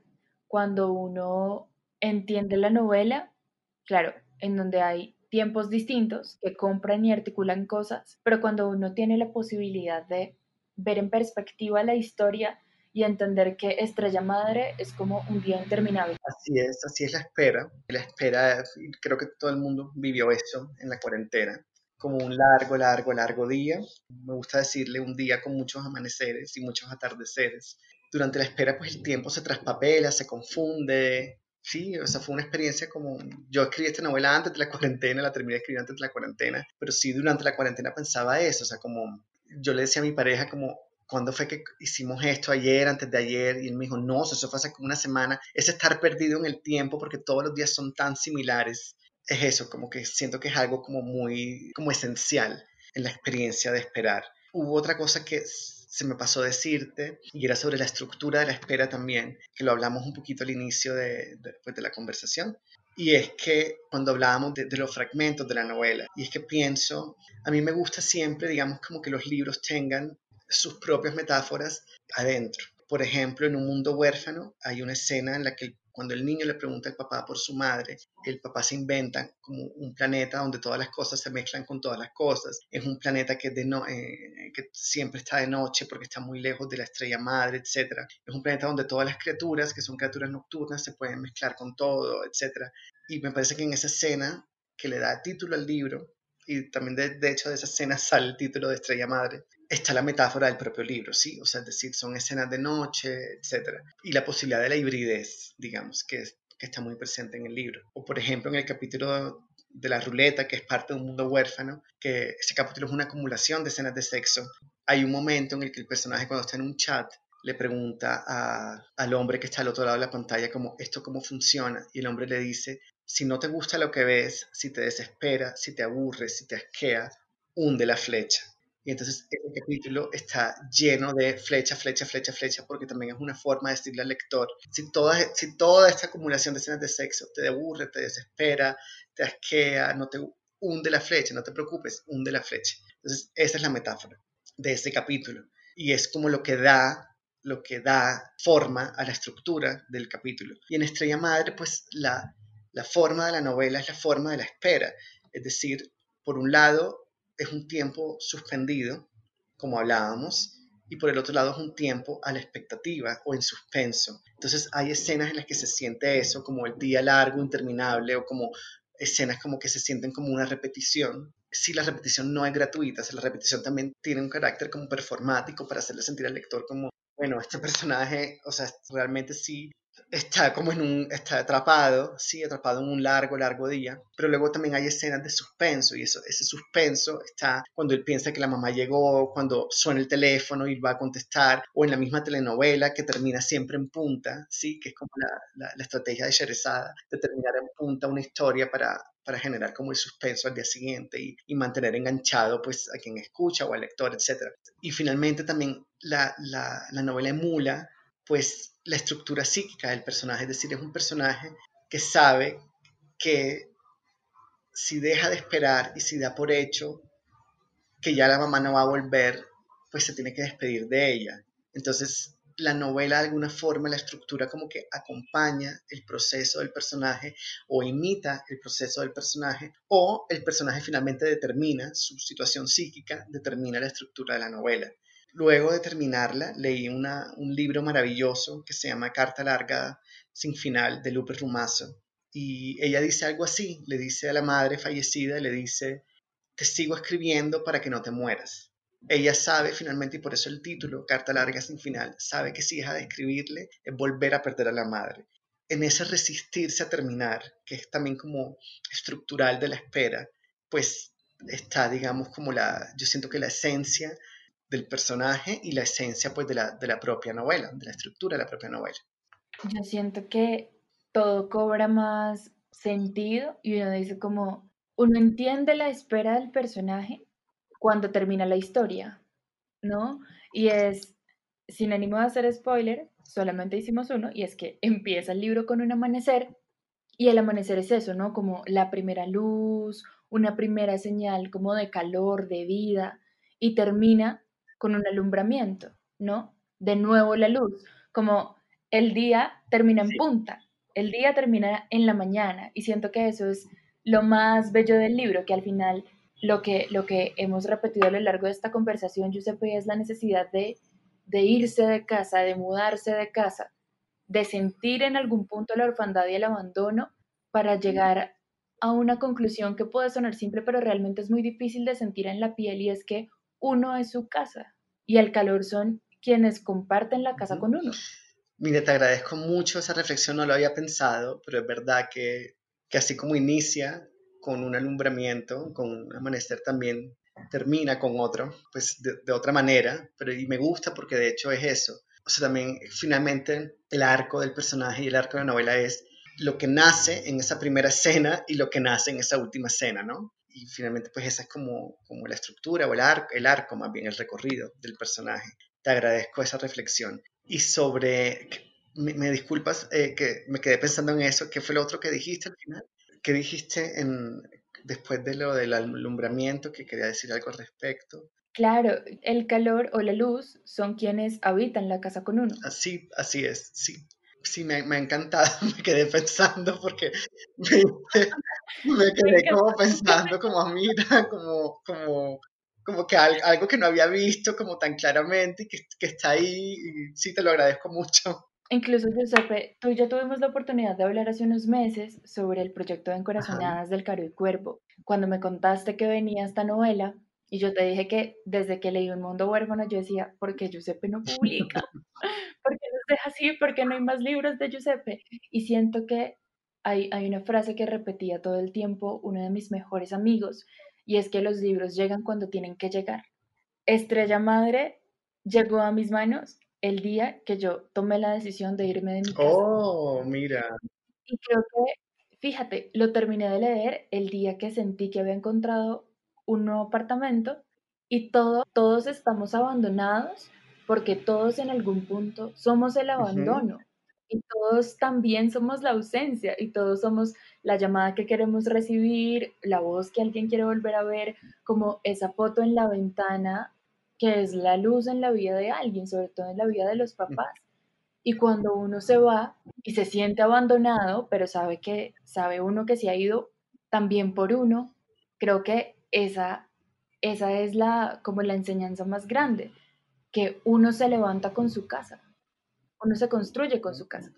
cuando uno entiende la novela, claro, en donde hay tiempos distintos que compran y articulan cosas, pero cuando uno tiene la posibilidad de ver en perspectiva la historia y entender que Estrella Madre es como un día interminable. Así es, así es la espera. La espera, creo que todo el mundo vivió eso en la cuarentena, como un largo, largo, largo día. Me gusta decirle un día con muchos amaneceres y muchos atardeceres. Durante la espera, pues el tiempo se traspapela, se confunde, Sí, o sea, fue una experiencia como, yo escribí esta novela antes de la cuarentena, la terminé escribiendo antes de la cuarentena, pero sí durante la cuarentena pensaba eso, o sea, como yo le decía a mi pareja como, ¿cuándo fue que hicimos esto? Ayer, antes de ayer, y él me dijo, no, eso fue hace como una semana, es estar perdido en el tiempo porque todos los días son tan similares, es eso, como que siento que es algo como muy, como esencial en la experiencia de esperar. Hubo otra cosa que se me pasó decirte, y era sobre la estructura de la espera también, que lo hablamos un poquito al inicio de, de, pues, de la conversación. Y es que cuando hablábamos de, de, los fragmentos de la novela, y es que pienso, a mí me gusta siempre, digamos, como que los libros tengan sus propias metáforas adentro. Por ejemplo, en Un Mundo Huérfano hay una escena en la que cuando el niño le pregunta al papá por su madre, el papá se inventa como un planeta donde todas las cosas se mezclan con todas las cosas. Es un planeta que, de no, eh, que siempre está de noche porque está muy lejos de la estrella madre, etc. Es un planeta donde todas las criaturas, que son criaturas nocturnas, se pueden mezclar con todo, etc. Y me parece que en esa escena que le da título al libro, y también de, de hecho de esa escena sale el título de Estrella Madre, está la metáfora del propio libro, ¿sí? O sea, es decir, son escenas de noche, etc. Y la posibilidad de la hibridez, digamos, que, que está muy presente en el libro. O, por ejemplo, en el capítulo de la ruleta, que es parte de un mundo huérfano, que ese capítulo es una acumulación de escenas de sexo. Hay un momento en el que el personaje cuando está en un chat le pregunta al hombre que está al otro lado de la pantalla como esto cómo funciona y el hombre le dice, si no te gusta lo que ves, si te desespera, si te aburre, si te asquea, hunde la flecha. Y entonces el capítulo está lleno de flecha, flecha, flecha, flecha, porque también es una forma de decirle al lector, si toda, si toda esta acumulación de escenas de sexo te aburre, te desespera, te asquea, no te hunde la flecha, no te preocupes, hunde la flecha. Entonces esa es la metáfora de este capítulo. Y es como lo que da lo que da forma a la estructura del capítulo. Y en Estrella Madre, pues la, la forma de la novela es la forma de la espera. Es decir, por un lado, es un tiempo suspendido, como hablábamos, y por el otro lado es un tiempo a la expectativa o en suspenso. Entonces hay escenas en las que se siente eso, como el día largo, interminable, o como escenas como que se sienten como una repetición. Si la repetición no es gratuita, si la repetición también tiene un carácter como performático para hacerle sentir al lector como, bueno, este personaje, o sea, realmente sí está como en un, está atrapado, sí, atrapado en un largo, largo día, pero luego también hay escenas de suspenso y eso, ese suspenso está cuando él piensa que la mamá llegó, cuando suena el teléfono y va a contestar, o en la misma telenovela que termina siempre en punta, sí, que es como la, la, estrategia de Sherezada, de terminar en punta una historia para, para generar como el suspenso al día siguiente y, y, mantener enganchado pues a quien escucha o al lector, etc. Y finalmente también la, la, la novela emula pues la estructura psíquica del personaje, es decir, es un personaje que sabe que si deja de esperar y si da por hecho que ya la mamá no va a volver, pues se tiene que despedir de ella. Entonces, la novela de alguna forma, la estructura como que acompaña el proceso del personaje o imita el proceso del personaje o el personaje finalmente determina su situación psíquica, determina la estructura de la novela. Luego de terminarla, leí un libro maravilloso que se llama Carta Larga sin final de Lupe Rumazo. Y ella dice algo así, le dice a la madre fallecida, le dice, te sigo escribiendo para que no te mueras. Ella sabe finalmente, y por eso el título, Carta Larga sin final, sabe que si deja de escribirle es volver a perder a la madre. En ese resistirse a terminar, que es también como estructural de la espera, pues está, digamos, como la, yo siento que la esencia del personaje y la esencia pues de la, de la propia novela, de la estructura de la propia novela. Yo siento que todo cobra más sentido y uno dice como, uno entiende la espera del personaje cuando termina la historia, ¿no? Y es, sin ánimo de hacer spoiler, solamente hicimos uno y es que empieza el libro con un amanecer y el amanecer es eso, ¿no? Como la primera luz, una primera señal como de calor, de vida y termina con un alumbramiento, ¿no? De nuevo la luz, como el día termina en punta, el día termina en la mañana y siento que eso es lo más bello del libro, que al final lo que, lo que hemos repetido a lo largo de esta conversación, Giuseppe, es la necesidad de, de irse de casa, de mudarse de casa, de sentir en algún punto la orfandad y el abandono para llegar a una conclusión que puede sonar simple, pero realmente es muy difícil de sentir en la piel y es que uno es su casa y el calor son quienes comparten la casa con uno. Mire, te agradezco mucho esa reflexión, no lo había pensado, pero es verdad que, que así como inicia con un alumbramiento, con un amanecer también termina con otro, pues de, de, otra manera, pero y me gusta porque de hecho es eso. O sea, también finalmente el arco del personaje y el arco de la novela es lo que nace en esa primera escena y lo que nace en esa última escena, ¿no? Y finalmente pues esa es como, como la estructura o el arco, el arco más bien, el recorrido del personaje. Te agradezco esa reflexión. Y sobre, me, disculpas eh, que me quedé pensando en eso, ¿qué fue lo otro que dijiste al final? ¿Qué dijiste en, después de lo del alumbramiento, que quería decir algo al respecto? Claro, el calor o la luz son quienes habitan la casa con uno. Así, así es, sí. Sí, me, me ha encantado, me quedé pensando porque me, me quedé como pensando, como mira, como, como como que algo que no había visto como tan claramente y que, que está ahí, y sí te lo agradezco mucho. Incluso, Giuseppe, tú y yo tuvimos la oportunidad de hablar hace unos meses sobre el proyecto de Encorazonadas del Caro y Cuervo. Cuando me contaste que venía esta novela, y yo te dije que desde que leí Un Mundo Huérfano, yo decía, ¿por qué Giuseppe no publica? ¿Por qué nos deja así? ¿Por qué no hay más libros de Giuseppe? Y siento que hay, hay una frase que repetía todo el tiempo uno de mis mejores amigos, y es que los libros llegan cuando tienen que llegar. Estrella Madre llegó a mis manos el día que yo tomé la decisión de irme de mi casa. Oh, mira. Y creo que, fíjate, lo terminé de leer el día que sentí que había encontrado un nuevo apartamento y todo, todos estamos abandonados porque todos en algún punto somos el abandono y todos también somos la ausencia y todos somos la llamada que queremos recibir, la voz que alguien quiere volver a ver, como esa foto en la ventana que es la luz en la vida de alguien, sobre todo en la vida de los papás. Y cuando uno se va y se siente abandonado, pero sabe que sabe uno que se ha ido también por uno, creo que esa esa es la como la enseñanza más grande, que uno se levanta con su casa uno se construye con su casa.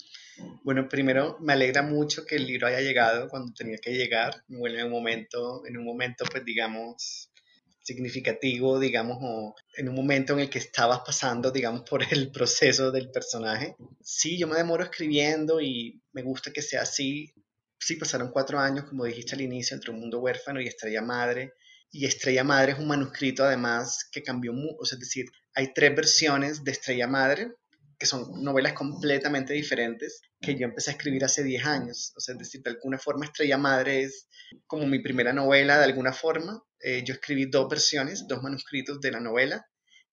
Bueno, primero me alegra mucho que el libro haya llegado cuando tenía que llegar, bueno, en un momento, en un momento pues digamos significativo, digamos, o en un momento en el que estabas pasando, digamos, por el proceso del personaje. Sí, yo me demoro escribiendo y me gusta que sea así. Sí, pasaron cuatro años, como dijiste al inicio, entre Un Mundo Huérfano y Estrella Madre. Y Estrella Madre es un manuscrito además que cambió, o sea, es decir, hay tres versiones de Estrella Madre, que son novelas completamente diferentes que yo empecé a escribir hace 10 años. O sea, es decir, de alguna forma Estrella Madre es como mi primera novela, de alguna forma. Eh, yo escribí dos versiones, dos manuscritos de la novela,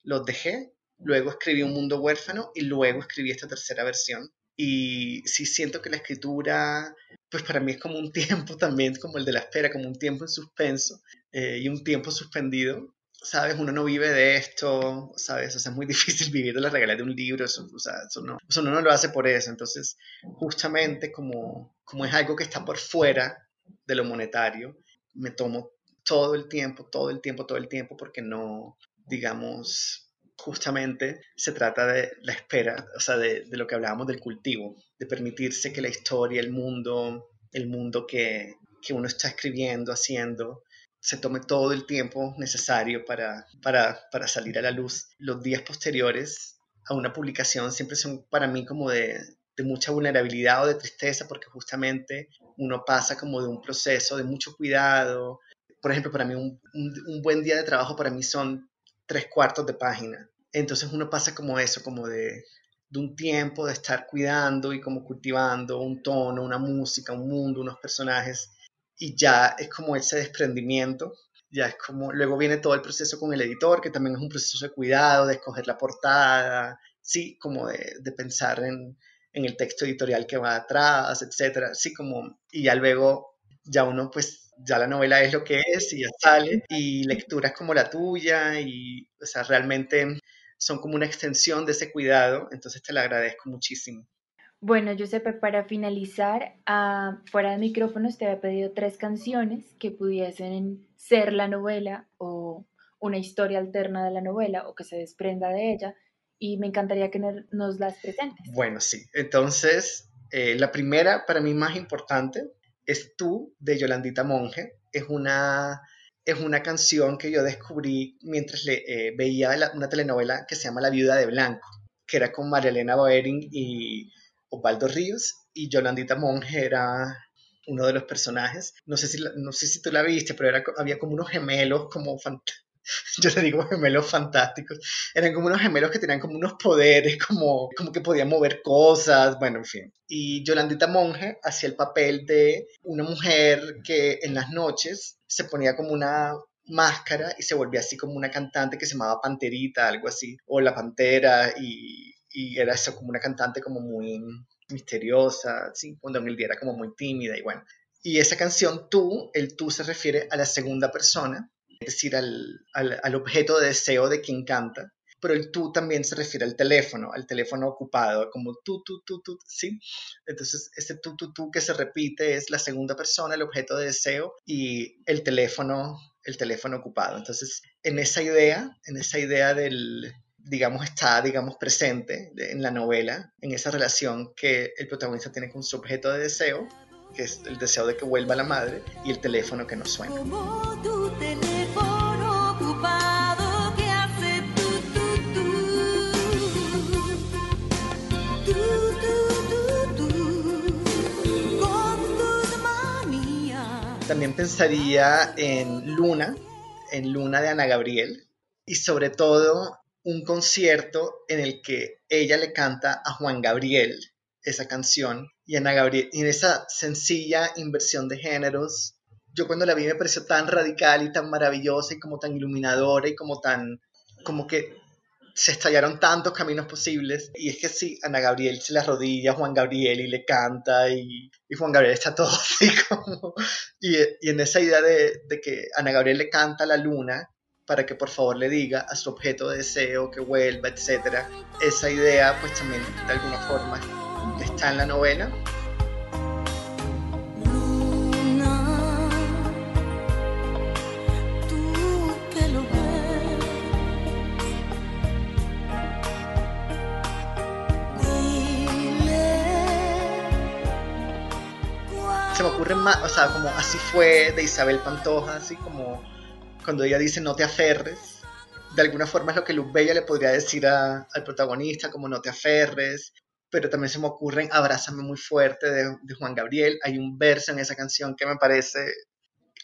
los dejé, luego escribí Un Mundo Huérfano y luego escribí esta tercera versión. Y sí siento que la escritura, pues para mí es como un tiempo también, como el de la espera, como un tiempo en suspenso eh, y un tiempo suspendido sabes, uno no vive de esto, sabes, o sea, es muy difícil vivir de las regalías de un libro, eso, o sea, eso no, eso no lo hace por eso, entonces, justamente como, como es algo que está por fuera de lo monetario, me tomo todo el tiempo, todo el tiempo, todo el tiempo, porque no, digamos, justamente se trata de la espera, o sea, de, lo que hablábamos del cultivo, de permitirse que la historia, el mundo, el mundo que, que uno está escribiendo, haciendo, se tome todo el tiempo necesario para, para, para salir a la luz. Los días posteriores a una publicación siempre son para mí como de, de mucha vulnerabilidad o de tristeza porque justamente uno pasa como de un proceso de mucho cuidado. Por ejemplo, para mí un, un, buen día de trabajo para mí son tres cuartos de página. Entonces uno pasa como eso, como de, de un tiempo de estar cuidando y como cultivando un tono, una música, un mundo, unos personajes y ya es como ese desprendimiento, ya es como, luego viene todo el proceso con el editor, que también es un proceso de cuidado, de escoger la portada, sí, como de, de pensar en, en, el texto editorial que va atrás, etcétera, sí, como, y ya luego, ya uno pues, ya la novela es lo que es y ya sale, y lecturas como la tuya, y, o sea, realmente son como una extensión de ese cuidado, entonces te lo agradezco muchísimo. Bueno, Giuseppe, para finalizar, uh, fuera de micrófonos te había pedido tres canciones que pudiesen ser la novela o una historia alterna de la novela o que se desprenda de ella y me encantaría que nos las presentes. Bueno, sí. Entonces, eh, la primera para mí más importante es Tú de Yolandita Monge. Es una, es una canción que yo descubrí mientras le, eh, veía una telenovela que se llama La Viuda de Blanco, que era con María Elena Boering y Osvaldo Ríos y Yolandita Monge era uno de los personajes. No sé si, no sé si tú la viste, pero era, había como unos gemelos, como yo le digo gemelos fantásticos. Eran como unos gemelos que tenían como unos poderes, como, como que podían mover cosas, bueno, en fin. Y Yolandita Monge hacía el papel de una mujer que en las noches se ponía como una máscara y se volvía así como una cantante que se llamaba Panterita, algo así, o La Pantera, y y era eso como una cantante como muy misteriosa, ¿sí? cuando día era como muy tímida y bueno. Y esa canción tú, el tú se refiere a la segunda persona, es decir, al, al, objeto de deseo de quien canta, pero el tú también se refiere al teléfono, al teléfono ocupado, como tú, tú, tú, tú, ¿sí? Entonces, ese tú, tú, tú que se repite es la segunda persona, el objeto de deseo, y el teléfono, el teléfono ocupado. Entonces, en esa idea, en esa idea del, digamos, está, digamos, presente en la novela, en esa relación que el protagonista tiene con su objeto de deseo, que es el deseo de que vuelva la madre, y el teléfono que no suena. También pensaría en Luna, en Luna de Ana Gabriel, y sobre todo un concierto en el que ella le canta a Juan Gabriel esa canción y Ana Gabriel, y en esa sencilla inversión de géneros, yo cuando la vi me pareció tan radical y tan maravillosa y como tan iluminadora y como tan, como que se estallaron tantos caminos posibles. Y es que sí, Ana Gabriel se la rodilla Juan Gabriel y le canta y, y Juan Gabriel está todo así como... Y, y en esa idea de, de, que Ana Gabriel le canta a la luna para que por favor le diga a su objeto de deseo que vuelva, etc. Esa idea pues también de alguna forma está en la novela. Se me ocurre más, o sea, como así fue de Isabel Pantoja, así como cuando ella dice no te aferres, de alguna forma es lo que Luz Bella le podría decir al protagonista, como no te aferres, pero también se me ocurren Abrázame muy fuerte de, Juan Gabriel. Hay un verso en esa canción que me parece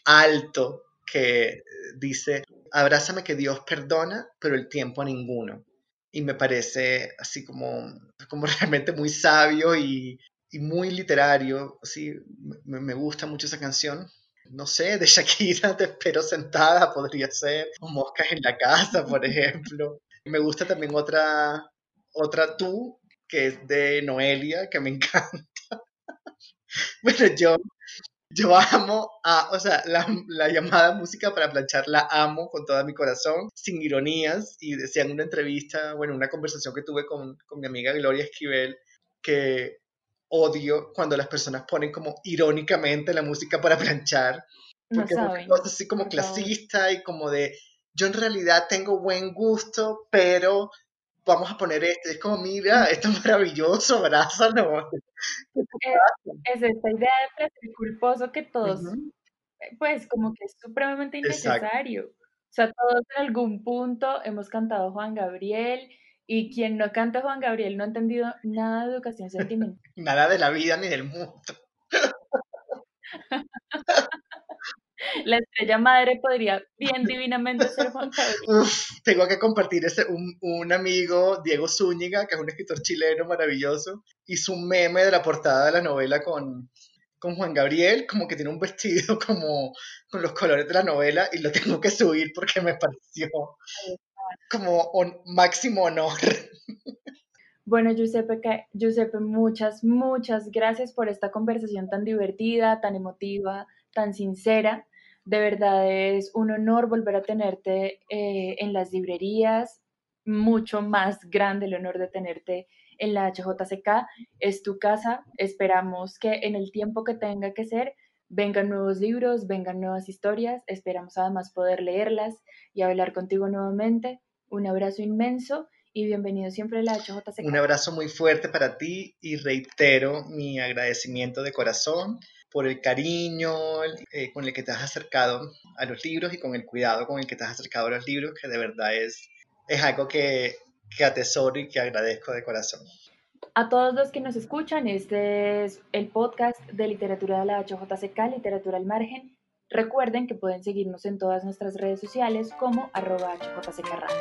alto, que dice, Abrázame que Dios perdona, pero el tiempo a ninguno. Y me parece así como, como realmente muy sabio y, muy literario. Así, me gusta mucho esa canción no sé, de Shakira te espero sentada, podría ser, o moscas en la casa, por ejemplo. Me gusta también otra, otra tú, que es de Noelia, que me encanta. bueno, yo, yo amo, a, o sea, la, la, llamada música para planchar la amo con todo mi corazón, sin ironías, y decía en una entrevista, bueno, una conversación que tuve con, con mi amiga Gloria Esquivel, que odio cuando las personas ponen como irónicamente la música para planchar, porque no es cosa así como clasista y como de, yo en realidad tengo buen gusto, pero vamos a poner esto, es como, mira, esto es maravilloso, abrázalo. Es, esta idea de placer culposo que todos, eh, pues como que es supremamente innecesario. O sea, todos en algún punto hemos cantado Juan Gabriel, y quien no canta Juan Gabriel no ha entendido nada de educación sentimental. nada de la vida ni del mundo. La estrella madre podría bien divinamente ser Juan Gabriel. tengo que compartir ese, un, un, amigo, Diego Zúñiga, que es un escritor chileno maravilloso, hizo un meme de la portada de la novela con, con Juan Gabriel, como que tiene un vestido como con los colores de la novela y lo tengo que subir porque me pareció como un máximo honor. Bueno, Giuseppe, Giuseppe, muchas, muchas gracias por esta conversación tan divertida, tan emotiva, tan sincera. De verdad es un honor volver a tenerte eh, en las librerías, mucho más grande el honor de tenerte en la HJCK. Es tu casa. Esperamos que en el tiempo que tenga que ser vengan nuevos libros, vengan nuevas historias. Esperamos además poder leerlas y hablar contigo nuevamente. Un abrazo inmenso y bienvenido siempre a la HJCK. Un abrazo muy fuerte para ti y reitero mi agradecimiento de corazón por el cariño eh, con el que te has acercado a los libros y con el cuidado con el que te has acercado a los libros, que de verdad es, es algo que, que atesoro y que agradezco de corazón. A todos los que nos escuchan, este es el podcast de literatura de la HJCK, Literatura al Margen. Recuerden que pueden seguirnos en todas nuestras redes sociales como arroba HJCK Radio.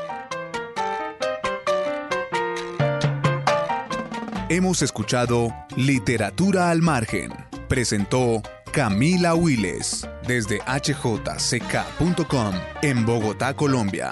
Hemos escuchado Literatura al Margen. Presentó Camila Willes desde hjck.com en Bogotá, Colombia.